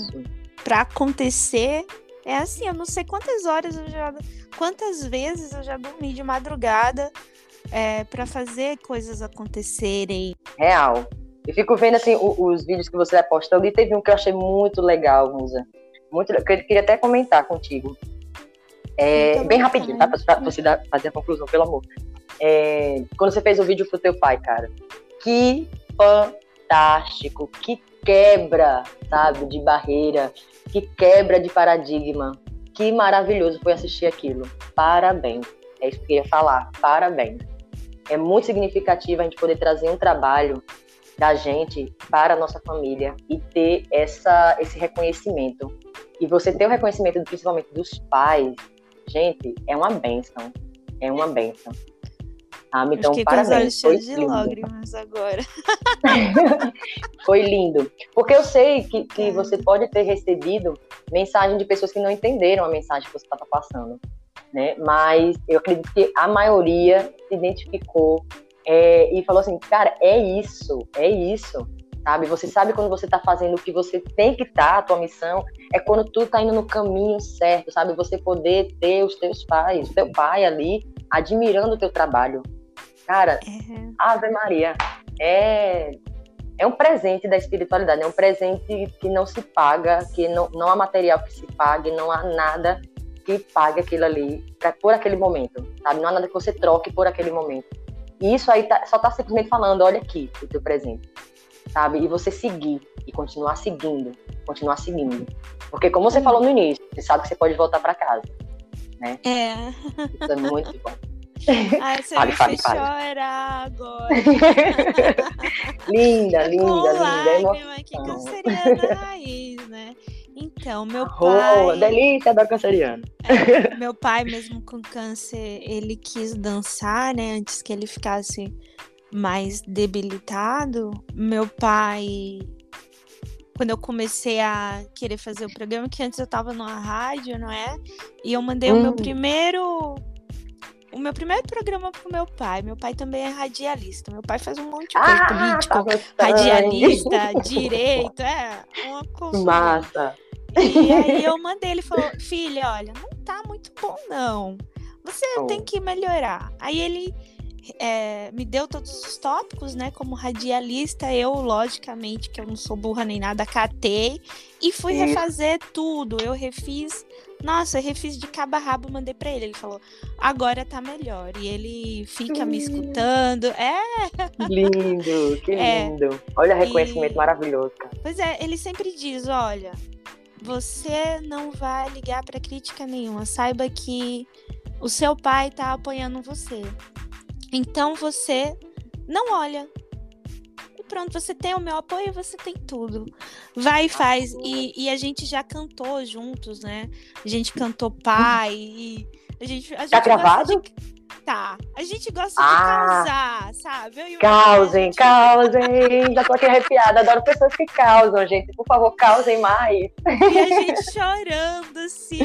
para acontecer, é assim, eu não sei quantas horas eu já. Quantas vezes eu já dormi de madrugada é, para fazer coisas acontecerem. Real. Eu fico vendo assim os, os vídeos que você vai postando e teve um que eu achei muito legal, Musa muito, eu queria até comentar contigo. É, bem rapidinho, tá? Pra, você dar, fazer a conclusão, pelo amor. É, quando você fez o vídeo pro teu pai, cara, que fantástico, que quebra, sabe, de barreira, que quebra de paradigma. Que maravilhoso foi assistir aquilo. Parabéns. É isso que eu ia falar. Parabéns. É muito significativo a gente poder trazer um trabalho da gente para a nossa família e ter essa, esse reconhecimento. E você ter o reconhecimento, principalmente dos pais, gente, é uma benção. É uma benção. Ah, então, Fiquei parabéns. Olhos de lágrimas agora. (laughs) Foi lindo. Porque eu sei que, que é. você pode ter recebido mensagem de pessoas que não entenderam a mensagem que você estava passando. Né? Mas eu acredito que a maioria se identificou é, e falou assim, cara, é isso, é isso sabe? Você sabe quando você está fazendo o que você tem que estar, tá, a tua missão, é quando tu tá indo no caminho certo, sabe? Você poder ter os teus pais, o teu pai ali, admirando o teu trabalho. Cara, uhum. Ave Maria, é, é um presente da espiritualidade, é um presente que não se paga, que não, não há material que se pague, não há nada que pague aquilo ali pra, por aquele momento, sabe? Não há nada que você troque por aquele momento. E isso aí tá, só tá simplesmente falando, olha aqui o teu presente sabe? E você seguir e continuar seguindo, continuar seguindo. Porque como você falou no início, você sabe que você pode voltar para casa, né? É. Isso é muito bom. (laughs) Ai, você Fale, me fale, fale. chorar agora. (laughs) linda, linda, linda. lágrima, que emoção. canceriana raiz, né? Então, meu pai, delícia, adoro canceriano. meu pai mesmo com câncer, ele quis dançar, né, antes que ele ficasse mais debilitado. Meu pai quando eu comecei a querer fazer o programa, que antes eu tava numa rádio, não é? E eu mandei o meu Hum. primeiro o meu primeiro programa pro meu pai. Meu pai também é radialista. Meu pai faz um monte de coisa Ah, político, tá radialista, direito, é, uma confusão. Massa. E aí eu mandei, ele falou, filha, olha, não tá muito bom, não. Você Oh. tem que melhorar. Aí ele é, me deu todos os tópicos, né? Como radialista, eu, logicamente, que eu não sou burra nem nada, catei e fui Isso. refazer tudo. Eu refiz. Nossa, eu refiz de cabo a rabo, mandei pra ele. Ele falou, agora tá melhor. E ele fica me escutando. É, Lindo, que É. lindo. Olha o reconhecimento E- maravilhoso, cara. Pois é, ele sempre diz, olha, você não vai ligar pra crítica nenhuma. Saiba que o seu pai tá apoiando você. Então você não olha. E pronto, você tem o meu apoio, você tem tudo. Vai e faz. E, e a gente já cantou juntos, né? A gente cantou pai. A gente, a gente Tá gravado? de- Tá. A gente gosta Ah. de causar, sabe? Eu Causem, causem. Já tô aqui arrepiada. Adoro pessoas que causam, gente. Por favor, causem mais. E a gente chorando, assim.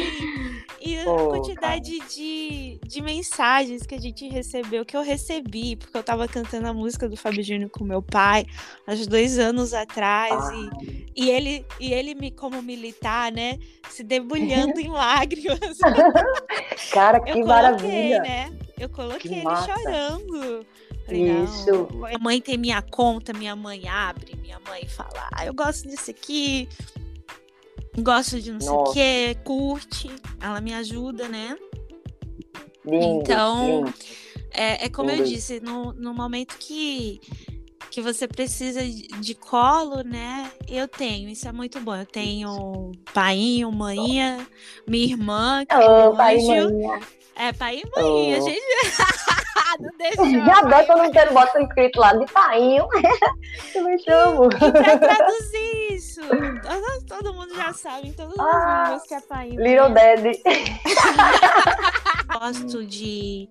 E a quantidade de, de mensagens que a gente recebeu, que eu recebi, porque eu tava cantando a música do Fábio Júnior com meu pai, há dois anos atrás. E, e, ele, e ele, me, como militar, né, se debulhando (laughs) em lágrimas. Cara, (laughs) Eu que coloquei, maravilha. né? Eu coloquei Que ele massa. chorando. Falei, Isso. Minha mãe tem minha conta, minha mãe abre, minha mãe fala, ah, eu gosto disso aqui, gosto de não sei o Nossa. que, curte, ela me ajuda, né? Lindo, Então, lindo. É, é como eu Lindo. disse, no, no momento que, que você precisa de, colo, né? Eu tenho, isso é muito bom. Eu tenho painho, maninha, minha irmã, que é Ô, um pai anjo. mãe. É, pai e mãe, a Oh. gente (laughs) não deixou. Já quando não quero botar escrito lá de painho. (laughs) Eu me chamo. E pra traduzir isso, todo, todo mundo já sabe em todas as Ah, línguas que é painho. Little Daddy. (laughs) gosto de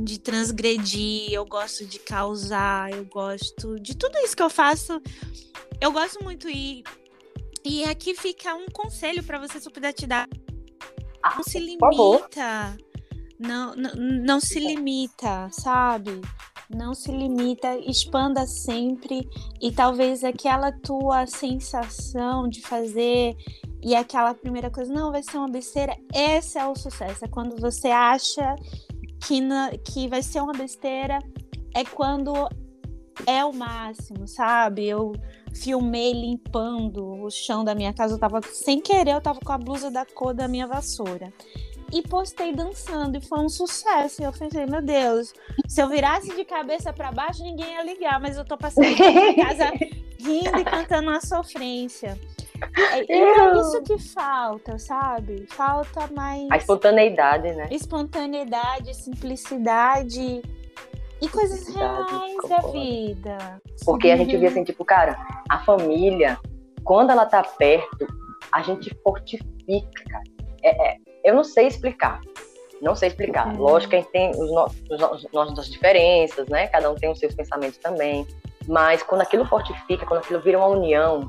de transgredir, eu gosto de causar, eu gosto de tudo isso que eu faço. Eu gosto muito e e aqui fica um conselho para você se eu puder te dar. Não se limita. Não, não, não se limita, sabe? Não se limita, expanda sempre e talvez aquela tua sensação de fazer e aquela primeira coisa, não, vai ser uma besteira, esse é o sucesso. É quando você acha que, na, que vai ser uma besteira, é quando é o máximo, sabe? Eu filmei limpando o chão da minha casa, eu tava sem querer, eu tava com a blusa da cor da minha vassoura. E postei dançando e foi um sucesso. E eu pensei, meu Deus, se eu virasse de cabeça para baixo, ninguém ia ligar, mas eu tô passando por minha casa (laughs) rindo e cantando uma sofrência. É, e é isso que falta, sabe? Falta mais A espontaneidade, né? espontaneidade, simplicidade e coisas reais da vida. Porque a gente vê assim, tipo, cara, a família, quando ela tá perto, a gente fortifica. É, é, eu não sei explicar. Não sei explicar. Uhum. Lógico que a gente tem os no- os no- as nossas diferenças, né? Cada um tem os seus pensamentos também. Mas quando aquilo fortifica, quando aquilo vira uma união,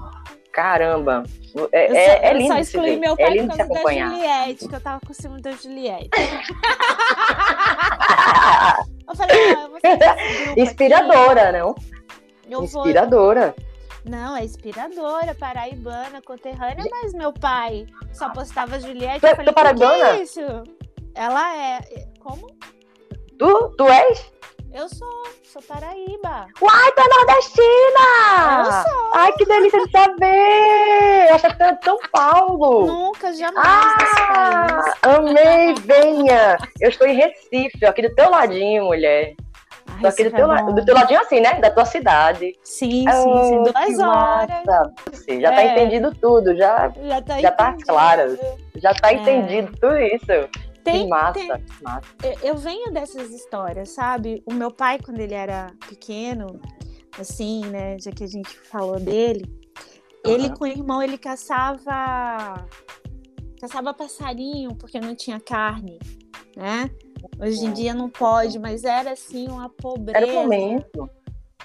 caramba, é, Eu é, só, é eu lindo só de se excluí meu É pai lindo por causa da acompanhar. Juliette, que eu tava com ciúme da Juliette. (laughs) eu você grupo Inspiradora, não? aqui, eu vou... Inspiradora. Não, é inspiradora, paraibana, conterrânea, mas meu pai só postava Juliette. Tu é- eu falei, tu é "Por que paraibana?" isso? Ela é. Como? Tu, tu és? Eu sou, sou Paraíba. Uai, tu é nordestina! Eu sou. Ai, que delícia de saber! Eu achei que de São Paulo. Nunca, jamais. Ah, amei, venha! Eu estou em Recife, aqui do teu ladinho, mulher. Ai, aqui do teu, é la- bom. do teu ladinho assim, né? Da tua cidade. Sim, sim, Oh, sim. que Duas horas. massa. Você já tá É. entendido tudo, já, Já tá Já tá claro. já tá É. entendido tudo isso. Tem- que massa, tem- massa. Eu- venho dessas histórias, sabe? O meu pai, quando ele era pequeno, assim, né? Já que a gente falou dele, ele com o irmão, ele caçava. Caçava passarinho, porque não tinha carne, né? Hoje em dia não pode, mas era assim uma pobreza Era o momento.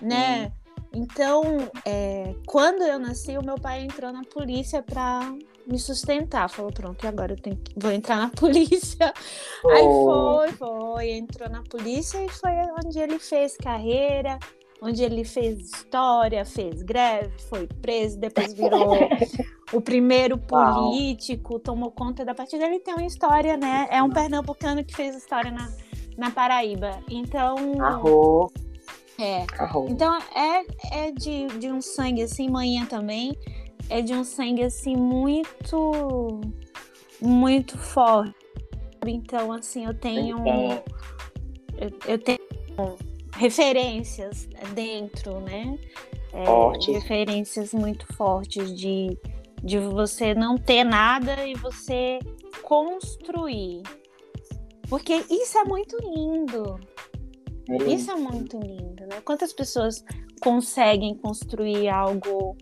né? Então, é, quando eu nasci, o meu pai entrou na polícia para me sustentar. Falou, pronto, e agora eu tenho que... vou entrar na (laughs) polícia. Aí Oh. foi, foi, entrou na polícia e foi onde ele fez carreira, onde ele fez história, fez greve, foi preso, depois virou (laughs) o primeiro Uau. político, tomou conta da partida. Ele tem uma história, né? É um pernambucano que fez história na, na Paraíba. Então, Arrou, é. arrou. Então é, é de, de um sangue assim, manhã também, é de um sangue assim muito muito forte. Então assim, eu tenho Então, eu, eu tenho referências dentro, né? É, referências muito fortes de, de você não ter nada e você construir. Porque isso é muito lindo. Isso é muito lindo, né? Quantas pessoas conseguem construir algo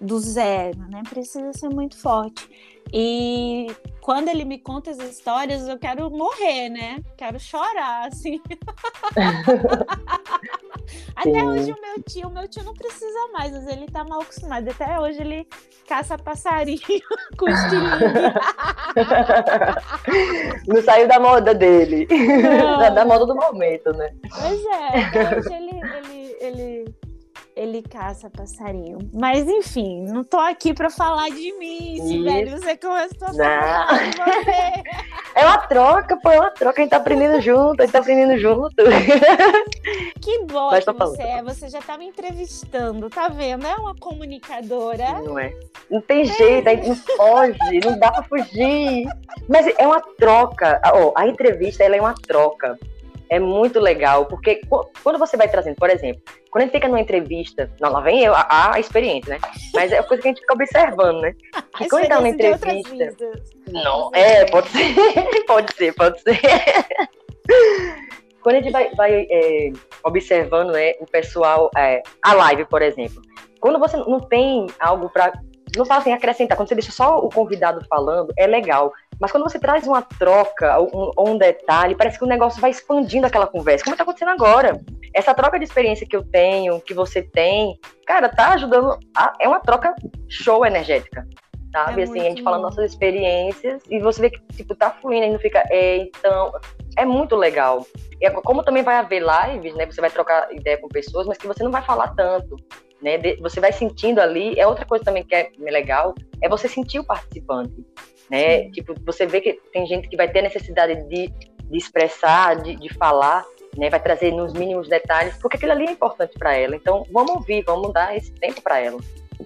do zero, né? Precisa ser muito forte. E quando ele me conta as histórias, eu quero morrer, né? Quero chorar, assim. (laughs) Até hoje o meu tio, o meu tio não precisa mais, mas ele tá mal acostumado. Até hoje ele caça passarinho (laughs) com estilingue. Não saiu da moda dele. Da, da moda do momento, né? Pois é, até hoje ele, ele, ele, ele caça passarinho. Mas enfim, não tô aqui pra falar de mim, Isso. Sibeli. Você começou a Não. falar de você. (laughs) É uma troca, pô, é uma troca. A gente tá aprendendo junto, a gente tá aprendendo junto. (laughs) Que boa Mas que você é. Você já tá me entrevistando, tá vendo? É uma comunicadora. Não é? Não tem jeito, a gente não foge, não dá pra fugir. Mas é uma troca. Ó, a entrevista ela é uma troca. É muito legal, porque qu- quando você vai trazendo, por exemplo, quando a gente fica numa entrevista, não, lá vem eu, a, a experiência, né? Mas é coisa que a gente fica observando, né? Que (laughs) A quando tá numa entrevista. Não, é, pode ser, (laughs) pode ser, pode ser. (laughs) Quando a gente vai, vai, é, observando né, o pessoal, é, a live, por exemplo, quando você não tem algo para. Não fala assim, acrescentar, quando você deixa só o convidado falando, é legal. Mas quando você traz uma troca ou um, um detalhe, parece que o negócio vai expandindo aquela conversa, como está acontecendo agora. Essa troca de experiência que eu tenho, que você tem, cara, tá ajudando. A, é uma troca show energética sabe? É assim, a gente fala nossas experiências e você vê que, tipo, tá fluindo, gente não fica, é, então, é muito legal. E é como também vai haver lives, né, você vai trocar ideia com pessoas, mas que você não vai falar tanto, né, você vai sentindo ali, é outra coisa também que é legal, é você sentir o participante, né, tipo, você vê que tem gente que vai ter necessidade de, de expressar, de, de falar, né, vai trazer nos mínimos detalhes, porque aquilo ali é importante para ela, então vamos ouvir, vamos dar esse tempo para ela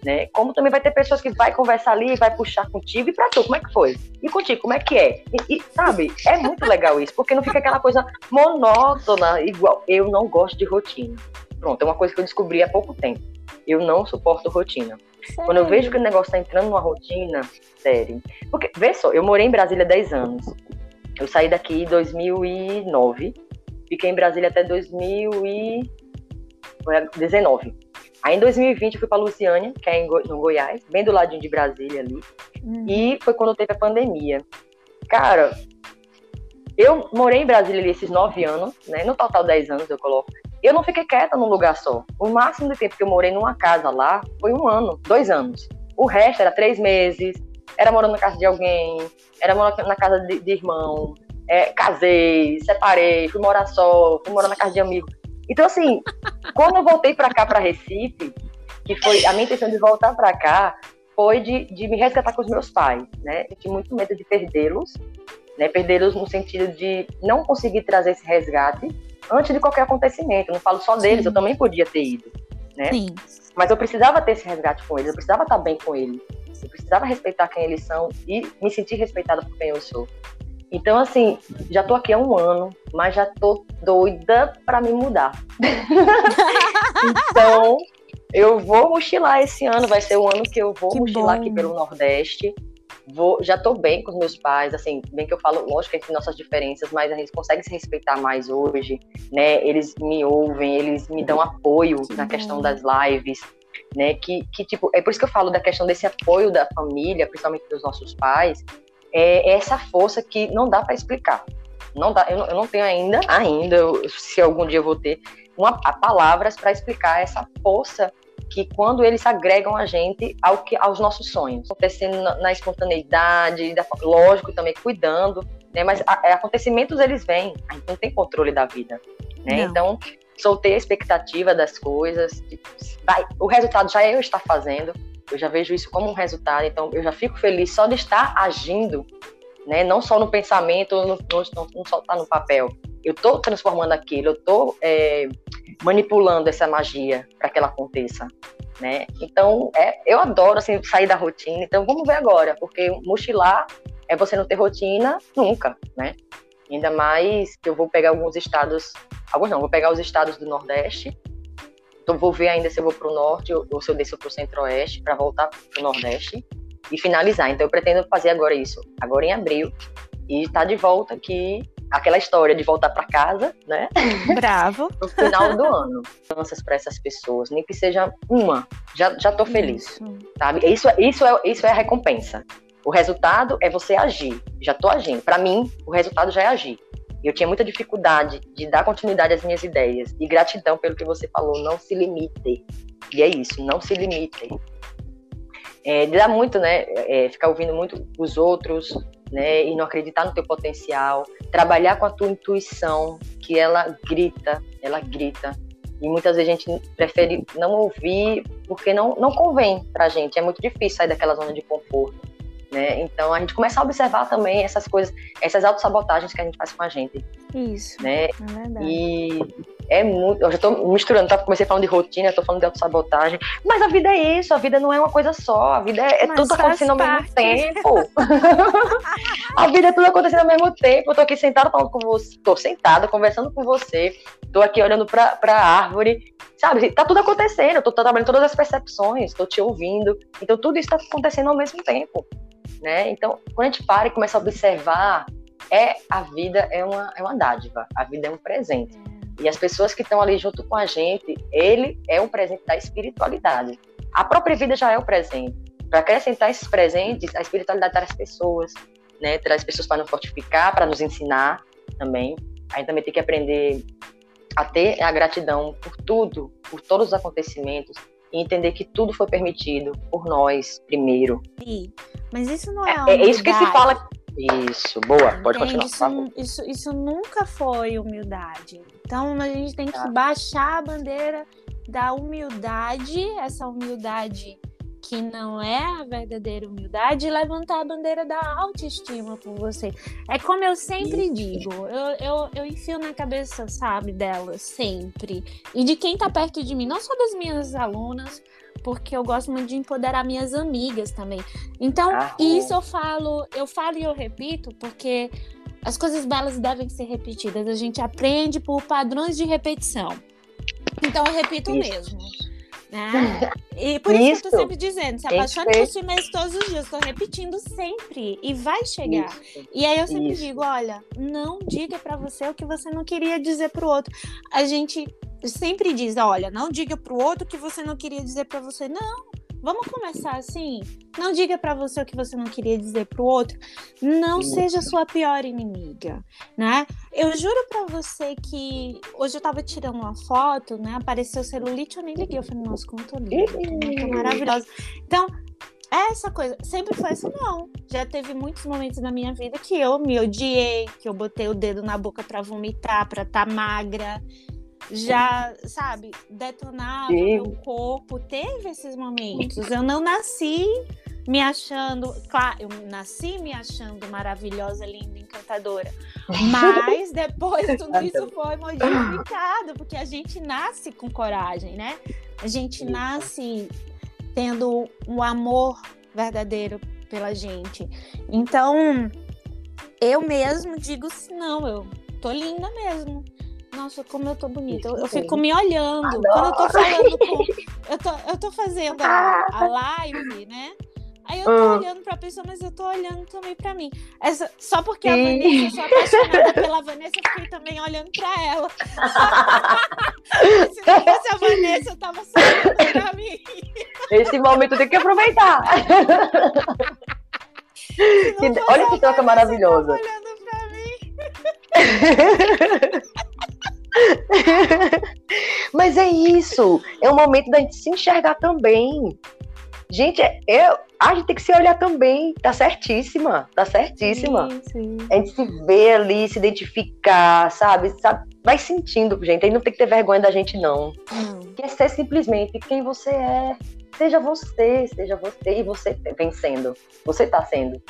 né? Como também vai ter pessoas que vai conversar ali, vai puxar contigo e pra tu, como é que foi? E contigo, como é que é? E, e, sabe, é muito legal isso, porque não fica aquela coisa monótona, igual. Eu não gosto de rotina. Pronto, é uma coisa que eu descobri há pouco tempo. Eu não suporto rotina. Quando eu vejo que o negócio tá entrando numa rotina, sério. Porque, vê só, eu morei em Brasília há 10 anos. Eu saí daqui em 2009. Fiquei em Brasília até 2019. Aí em 2020 eu fui para Luciânia, que é em Go- no Goiás, bem do ladinho de Brasília ali. Uhum. E foi quando teve a pandemia. Cara, eu morei em Brasília ali esses nove anos, né? No total 10 anos eu coloco. Eu não fiquei quieta num lugar só. O máximo de tempo que eu morei numa casa lá foi um ano, dois anos. O resto era três meses, era morando na casa de alguém, era morando na casa de, de irmão, é, casei, separei, fui morar só, fui morar na casa de amigo. Então, assim, (laughs) quando eu voltei pra cá, pra Recife, que foi a minha intenção de voltar pra cá, foi de, de me resgatar com os meus pais, né? Eu tinha muito medo de perdê-los, né? Perdê-los no sentido de não conseguir trazer esse resgate antes de qualquer acontecimento. Eu não falo só deles, Sim. eu também podia ter ido, né? Sim. Mas eu precisava ter esse resgate com eles, eu precisava estar bem com eles. Eu precisava respeitar quem eles são e me sentir respeitada por quem eu sou. Então, assim, já tô aqui há um ano, mas já tô doida pra me mudar. (laughs) então, eu vou mochilar esse ano, vai ser o ano que eu vou Que mochilar bom. aqui pelo Nordeste. Vou, já tô bem com os meus pais, assim, bem que eu falo, lógico que tem nossas diferenças, mas a gente consegue se respeitar mais hoje, né? Eles me ouvem, eles me dão apoio na questão das lives, né? Que, que, tipo, é por isso que eu falo da questão desse apoio da família, principalmente dos nossos pais, é essa força que não dá para explicar. Não dá, eu, não- eu não tenho ainda, ainda, eu- se algum dia eu vou ter, uma, palavras para explicar essa força que quando eles agregam a gente ao que, aos nossos sonhos, acontecendo na, na espontaneidade, da- lógico também cuidando, né? Mas a- é, acontecimentos eles vêm, a gente não tem controle da vida, né? Então soltei a expectativa das coisas, vai, o resultado já é eu estar fazendo, eu já vejo isso como um resultado, então eu já fico feliz só de estar agindo, né? Não só no pensamento, não, não, não só tá no papel. Eu estou transformando aquilo, eu estou manipulando essa magia para que ela aconteça, né? Então, é, eu adoro assim sair da rotina. Então, vamos ver agora, porque mochilar é você não ter rotina nunca, né? Ainda mais que eu vou pegar alguns estados, alguns não, vou pegar os estados do Nordeste. Então, vou ver ainda se eu vou para o Norte ou, ou se eu desço para o Centro-Oeste para voltar para o Nordeste e finalizar. Então, eu pretendo fazer agora isso, agora em abril, e estar de volta aqui, aquela história de voltar para casa, né? Bravo. (laughs) no final do ano. Danças para essas pessoas, nem que seja uma, já, já tô feliz, Isso. sabe? Isso, isso, é, isso é a recompensa. O resultado é você agir. Já tô agindo. Para mim, o resultado já é agir. Eu tinha muita dificuldade de dar continuidade às minhas ideias. E gratidão pelo que você falou, não se limite. E é isso, não se limite. É, dá muito, né? é, ficar ouvindo muito os outros, né? E não acreditar no teu potencial. Trabalhar com a tua intuição, que ela grita, ela grita. E muitas vezes a gente prefere não ouvir porque não, não convém pra gente. É muito difícil sair daquela zona de conforto. Né? Então a gente começa a observar também essas coisas, essas autossabotagens que a gente faz com a gente. Isso. Né? É verdade. E é muito. Eu já tô misturando, tá? Comecei falando de rotina, tô falando de autossabotagem. Mas a vida é isso, a vida não é uma coisa só. A vida é, é tudo acontecendo ao mesmo tempo. (laughs) a vida é tudo acontecendo ao mesmo tempo. Eu tô aqui sentada falando com você, tô sentada conversando com você, tô aqui olhando pra, pra árvore. Sabe, tá tudo acontecendo, eu tô, tô trabalhando todas as percepções, tô te ouvindo. Então tudo isso tá acontecendo ao mesmo tempo. Né? Então, quando a gente para e começa a observar, é a vida é uma, é uma dádiva, a vida é um presente. E as pessoas que estão ali junto com a gente, ele é um presente da espiritualidade. A própria vida já é o presente. Para acrescentar esses presentes, a espiritualidade traz pessoas, né? Traz pessoas para nos fortificar, para nos ensinar também. A gente também tem que aprender a ter a gratidão por tudo, por todos os acontecimentos e entender que tudo foi permitido por nós primeiro. Sim. Mas isso não é, É, é isso que se fala. Isso, boa, pode Entende? continuar, Isso, isso, isso nunca foi humildade. Então a gente tem que Tá. baixar a bandeira da humildade, essa humildade que não é a verdadeira humildade, e levantar a bandeira da autoestima por você. É como eu sempre digo, eu, eu, eu enfio na cabeça, sabe, delas, sempre. E de quem tá perto de mim, não só das minhas alunas, porque eu gosto muito de empoderar minhas amigas também. Então, Arrou. isso eu falo, eu falo e eu repito, porque as coisas belas devem ser repetidas. A gente aprende por padrões de repetição. Então eu repito Isso. mesmo. Né? E por isso, que eu Isso. tô sempre dizendo, se apaixone por si mesmo todos os dias. Tô repetindo sempre. E vai chegar. Isso. E aí eu sempre Isso. digo, olha, não diga pra você o que você não queria dizer pro outro. A gente sempre diz, olha, não diga pro outro o que você não queria dizer pra você. Não. Vamos começar assim? Não diga pra você o que você não queria dizer pro outro. Não Isso. seja sua pior inimiga, né? Eu juro pra você que hoje eu tava tirando uma foto, né? Apareceu celulite, eu nem liguei. Eu falei, nossa, como eu tô linda, tô, maravilhosa. Então, essa coisa sempre foi assim, não. Já teve muitos momentos na minha vida que eu me odiei, que eu botei o dedo na boca pra vomitar, pra tá magra. Já, sabe, detonava Sim. meu corpo. Teve esses momentos. Eu não nasci me achando. Claro, eu nasci me achando maravilhosa, linda, encantadora. Mas (laughs) depois tudo isso foi modificado, porque a gente nasce com coragem, né? A gente nasce tendo um amor verdadeiro pela gente. Então, eu mesmo digo assim, não, eu tô linda mesmo. Nossa, como eu tô bonita. Eu, eu fico me olhando. Quando eu tô falando com. (laughs) Eu tô, eu tô fazendo a, a live, né? Aí eu tô Ah. olhando pra pessoa, mas eu tô olhando também pra mim. Essa, só porque a Sim. Vanessa, eu sou apaixonada (laughs) pela Vanessa, eu fiquei também olhando pra ela. Se não fosse a Vanessa, eu tava só olhando pra mim. Esse momento tem que aproveitar. Que- olha a que troca maravilhosa. olhando pra mim. (laughs) Mas é isso. É o momento da gente se enxergar também. Gente, é, é- a gente tem que se olhar também. Tá certíssima. Tá certíssima. Sim, sim. A gente se vê ali, se identificar, sabe? sabe? Vai sentindo, gente. Aí não tem que ter vergonha da gente, não. Não. Quer ser simplesmente quem você é. Seja você, seja você. E você vem sendo. Você tá sendo.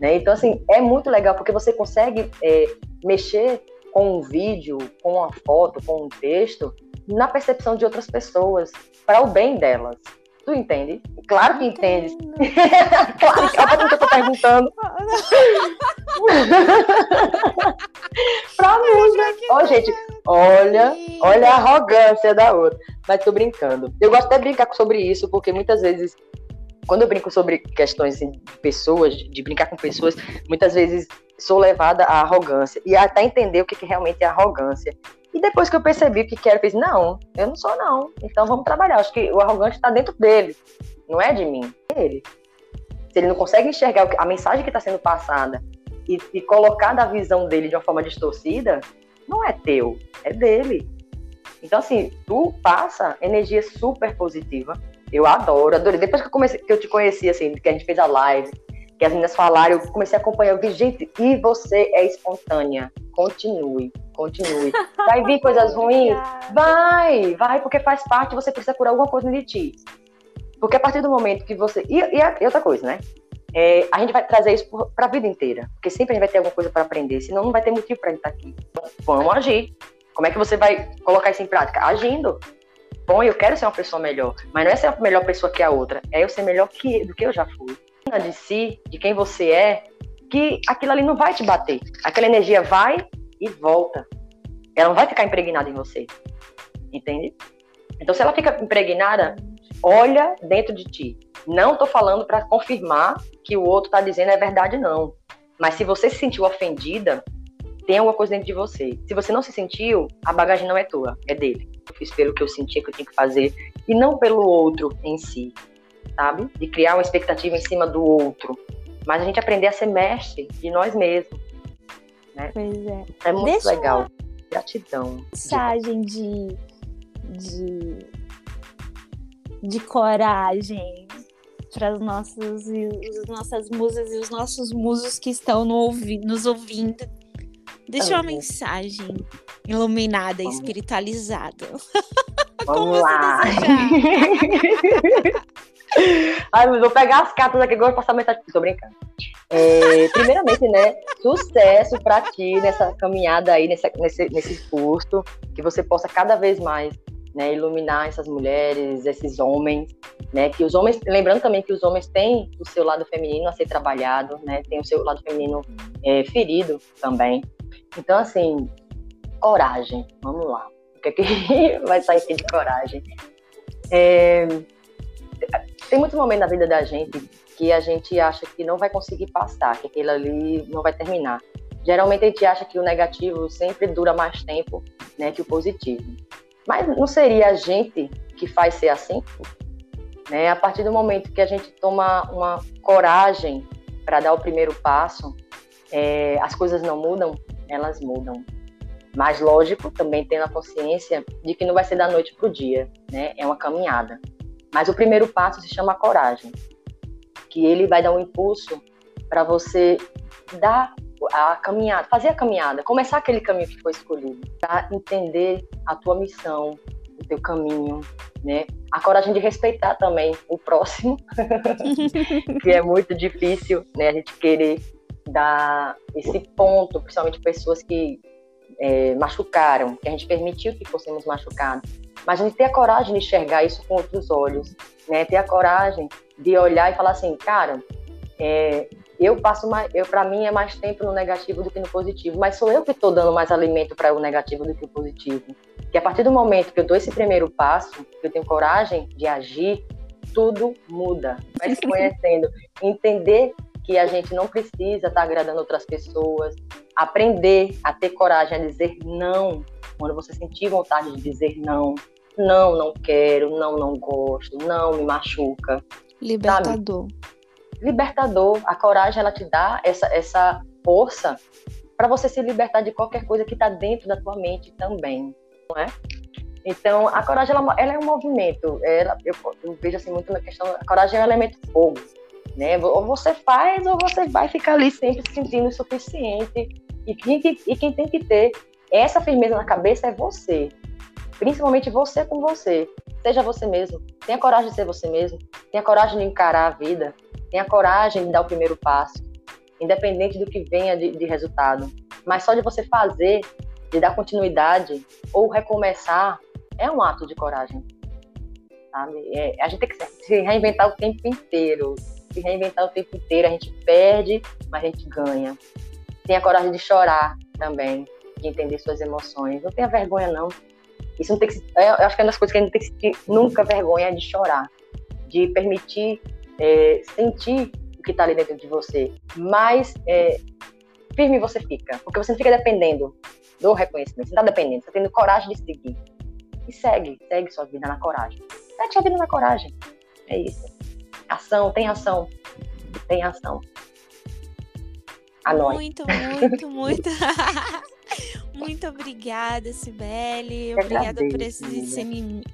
Né? Então, assim, é muito legal porque você consegue é, mexer com um vídeo, com uma foto, com um texto, na percepção de outras pessoas, para o bem delas. Tu entende? Claro que entende. (laughs) claro que é o que eu tô perguntando. (laughs) pra música. Ó, gente, olha, olha a arrogância da outra. Mas tô brincando. Eu gosto até de brincar sobre isso, porque muitas vezes, quando eu brinco sobre questões assim, de pessoas, de brincar com pessoas, muitas vezes sou levada à arrogância. E até entender o que, que realmente é arrogância. E depois que eu percebi o que que era, eu fiz, não, eu não sou não. Então vamos trabalhar. Acho que o arrogante está dentro dele. Não é de mim, é ele. Se ele não consegue enxergar a mensagem que está sendo passada e, e colocar da visão dele de uma forma distorcida, não é teu, é dele. Então, assim, tu passa energia super positiva. Eu adoro, adorei. Depois que eu, comecei, que eu te conheci, assim, que a gente fez a live, que as meninas falaram, eu comecei a acompanhar. Eu vi, gente, e você é espontânea. Continue, continue. (laughs) Vai vir coisas ruins? Vai, vai, porque faz parte, você precisa curar alguma coisa de ti. Porque a partir do momento que você. E, e outra coisa, né? É, a gente vai trazer isso para a vida inteira. Porque sempre a gente vai ter alguma coisa para aprender, senão não vai ter motivo para a gente estar aqui. Então, vamos agir. Como é que você vai colocar isso em prática? Agindo. Bom, eu quero ser uma pessoa melhor. Mas não é ser a melhor pessoa que a outra. É eu ser melhor que, do que eu já fui. De si, de quem você é, que aquilo ali não vai te bater. Aquela energia vai e volta. Ela não vai ficar impregnada em você. Entende? Então, se ela fica impregnada, olha dentro de ti. Não tô falando para confirmar que o outro tá dizendo é verdade, não. Mas se você se sentiu ofendida, tem alguma coisa dentro de você. Se você não se sentiu, a bagagem não é tua, é dele. Eu fiz pelo que eu sentia que eu tinha que fazer e não pelo outro em si, sabe? De criar uma expectativa em cima do outro. Mas a gente aprender a ser mestre de nós mesmos. Pois é. É muito Deixa legal. Gratidão. Mensagem de, de, de coragem para os nossos, as nossas musas e os nossos musos que estão no ouvi, nos ouvindo. Deixa uma mensagem iluminada Vamos. espiritualizada. Vamos você lá. (laughs) Ai, mas vou pegar as cartas aqui agora e passar mensagem. Tô brincando. É, primeiramente, né? Sucesso pra ti nessa caminhada aí, nesse, nesse, nesse curso. Que você possa cada vez mais né, iluminar essas mulheres, esses homens. Né, que os homens, lembrando também que os homens têm o seu lado feminino a ser trabalhado, né, tem o seu lado feminino é, ferido também. Então, assim, coragem, vamos lá. O que, é que (laughs) vai sair aqui de coragem? É, tem muitos momentos na vida da gente que a gente acha que não vai conseguir passar, que aquilo ali não vai terminar. Geralmente a gente acha que o negativo sempre dura mais tempo né, que o positivo. Mas não seria a gente que faz ser assim? Né? A partir do momento que a gente toma uma coragem para dar o primeiro passo, é, as coisas não mudam, elas mudam. Mas, lógico, também tendo a consciência de que não vai ser da noite para o dia, né? É uma caminhada. Mas o primeiro passo se chama coragem, que ele vai dar um impulso para você dar a caminhada, fazer a caminhada, começar aquele caminho que foi escolhido, para entender a tua missão, o teu caminho, né? A coragem de respeitar também o próximo, (laughs) que é muito difícil, né? A gente querer dar esse ponto, principalmente pessoas que é, machucaram, que a gente permitiu que fôssemos machucados. Mas a gente ter a coragem de enxergar isso com outros olhos, né? Ter a coragem de olhar e falar assim, cara, é, eu passo mais, eu para mim é mais tempo no negativo do que no positivo, mas sou eu que estou dando mais alimento para o negativo do que o positivo. Que a partir do momento que eu dou esse primeiro passo, que eu tenho coragem de agir, tudo muda. Vai se (laughs) conhecendo, entender que a gente não precisa estar tá agradando outras pessoas, aprender a ter coragem a dizer não quando você sentir vontade de dizer não. Não, não quero, não, não gosto, não me machuca. Libertador. Sabe? Libertador. A coragem ela te dá essa, essa força para você se libertar de qualquer coisa que está dentro da tua mente também, não é? Então, a coragem ela, ela é um movimento. Ela, eu, eu, vejo assim muito na questão. A coragem é um elemento fogo, né? Ou você faz ou você vai ficar ali sempre se sentindo o suficiente. E quem, e quem tem que ter essa firmeza na cabeça é você. Principalmente você com você. Seja você mesmo. Tenha coragem de ser você mesmo. Tenha coragem de encarar a vida. Tenha coragem de dar o primeiro passo. Independente do que venha de, de resultado. Mas só de você fazer, de dar continuidade ou recomeçar, é um ato de coragem. Sabe? É, a gente tem que se reinventar o tempo inteiro. Se reinventar o tempo inteiro, a gente perde, mas a gente ganha. Tenha coragem de chorar também, de entender suas emoções. Não tenha vergonha, não. Isso não tem que é, eu acho que é uma das coisas que a gente tem que sentir nunca vergonha é de chorar, de permitir é, sentir o que está ali dentro de você. Mas é, firme você fica, porque você não fica dependendo do reconhecimento, você não está dependendo, você está tendo coragem de seguir. E segue, segue sua vida na coragem. Segue sua vida na coragem. É isso. Ação, tem ação. Tem ação. A muito, muito, muito. (laughs) Muito obrigada, Sibeli. Obrigada por esses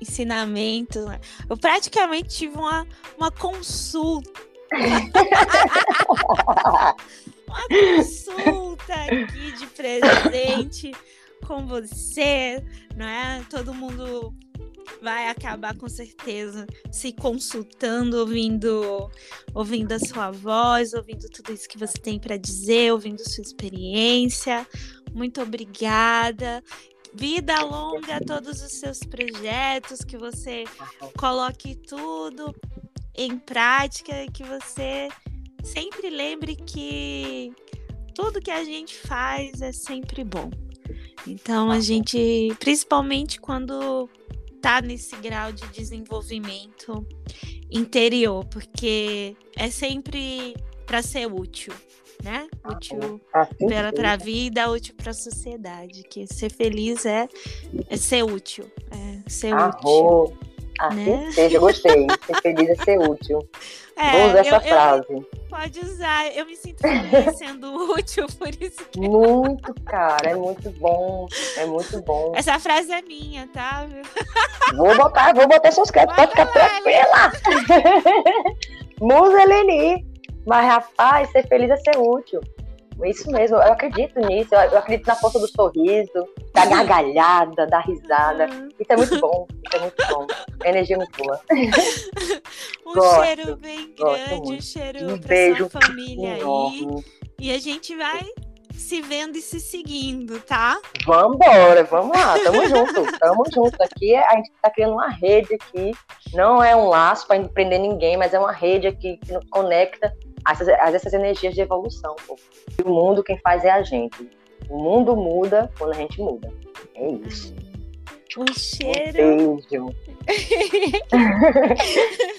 ensinamentos. Eu praticamente tive uma, uma consulta. (laughs) uma consulta aqui de presente com você, não é? Todo mundo vai acabar com certeza se consultando, ouvindo, ouvindo a sua voz, ouvindo tudo isso que você tem para dizer, ouvindo sua experiência. Muito obrigada. Vida longa a todos os seus projetos, que você coloque tudo em prática e que você sempre lembre que tudo que a gente faz é sempre bom. Então a gente, principalmente quando tá nesse grau de desenvolvimento interior, porque é sempre para ser útil, né? Útil para a vida, útil para a sociedade. Que ser feliz é, é ser útil, é ser útil. Assim né? seja, gostei. Ser feliz é ser útil. É, Vou usar eu, essa frase. Eu, pode usar, eu me sinto feliz (laughs) sendo útil, por isso que. Muito, cara, é muito bom. É muito bom. Essa frase é minha, tá? Vou botar, vou botar seus créditos, pode ficar tranquila. (laughs) Musa Eleni. Mas, rapaz, ser feliz é ser útil. Isso mesmo, eu acredito nisso. Eu acredito na força do sorriso, da gargalhada, da risada. Isso é muito bom. Isso é muito bom. A energia é muito boa. (laughs) um gosto, cheiro bem grande, um cheiro um pra beijo sua família enorme. aí. E a gente vai se vendo e se seguindo, tá? Vambora, vamos lá, tamo junto, tamo junto. Aqui a gente tá criando uma rede aqui, não é um laço para empreender ninguém, mas é uma rede aqui que conecta essas, essas energias de evolução. Pô. O mundo quem faz é a gente. O mundo muda quando a gente muda. É isso. Um cheiro. Um beijo. (laughs)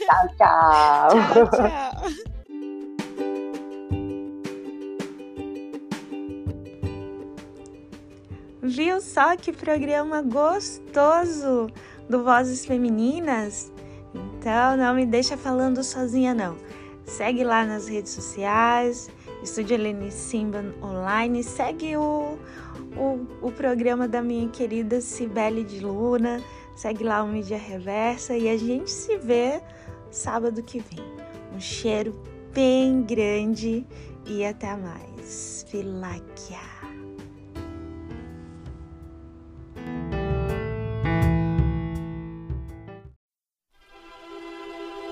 tchau, tchau. Tchau, tchau. Viu só que programa gostoso do Vozes Femininas? Então não me deixa falando sozinha não. Segue lá nas redes sociais, Estúdio Helene Simba Online, segue o, o, o programa da minha querida Cibele de Luna, segue lá o Mídia Reversa e a gente se vê sábado que vem. Um cheiro bem grande e até mais. Filáquia!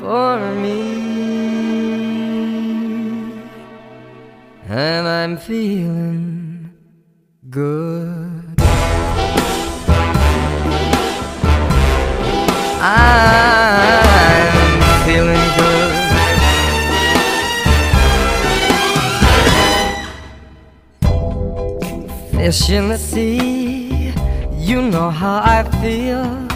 for me. And I'm feeling good. I'm feeling good. Fish in the sea, you know how I feel.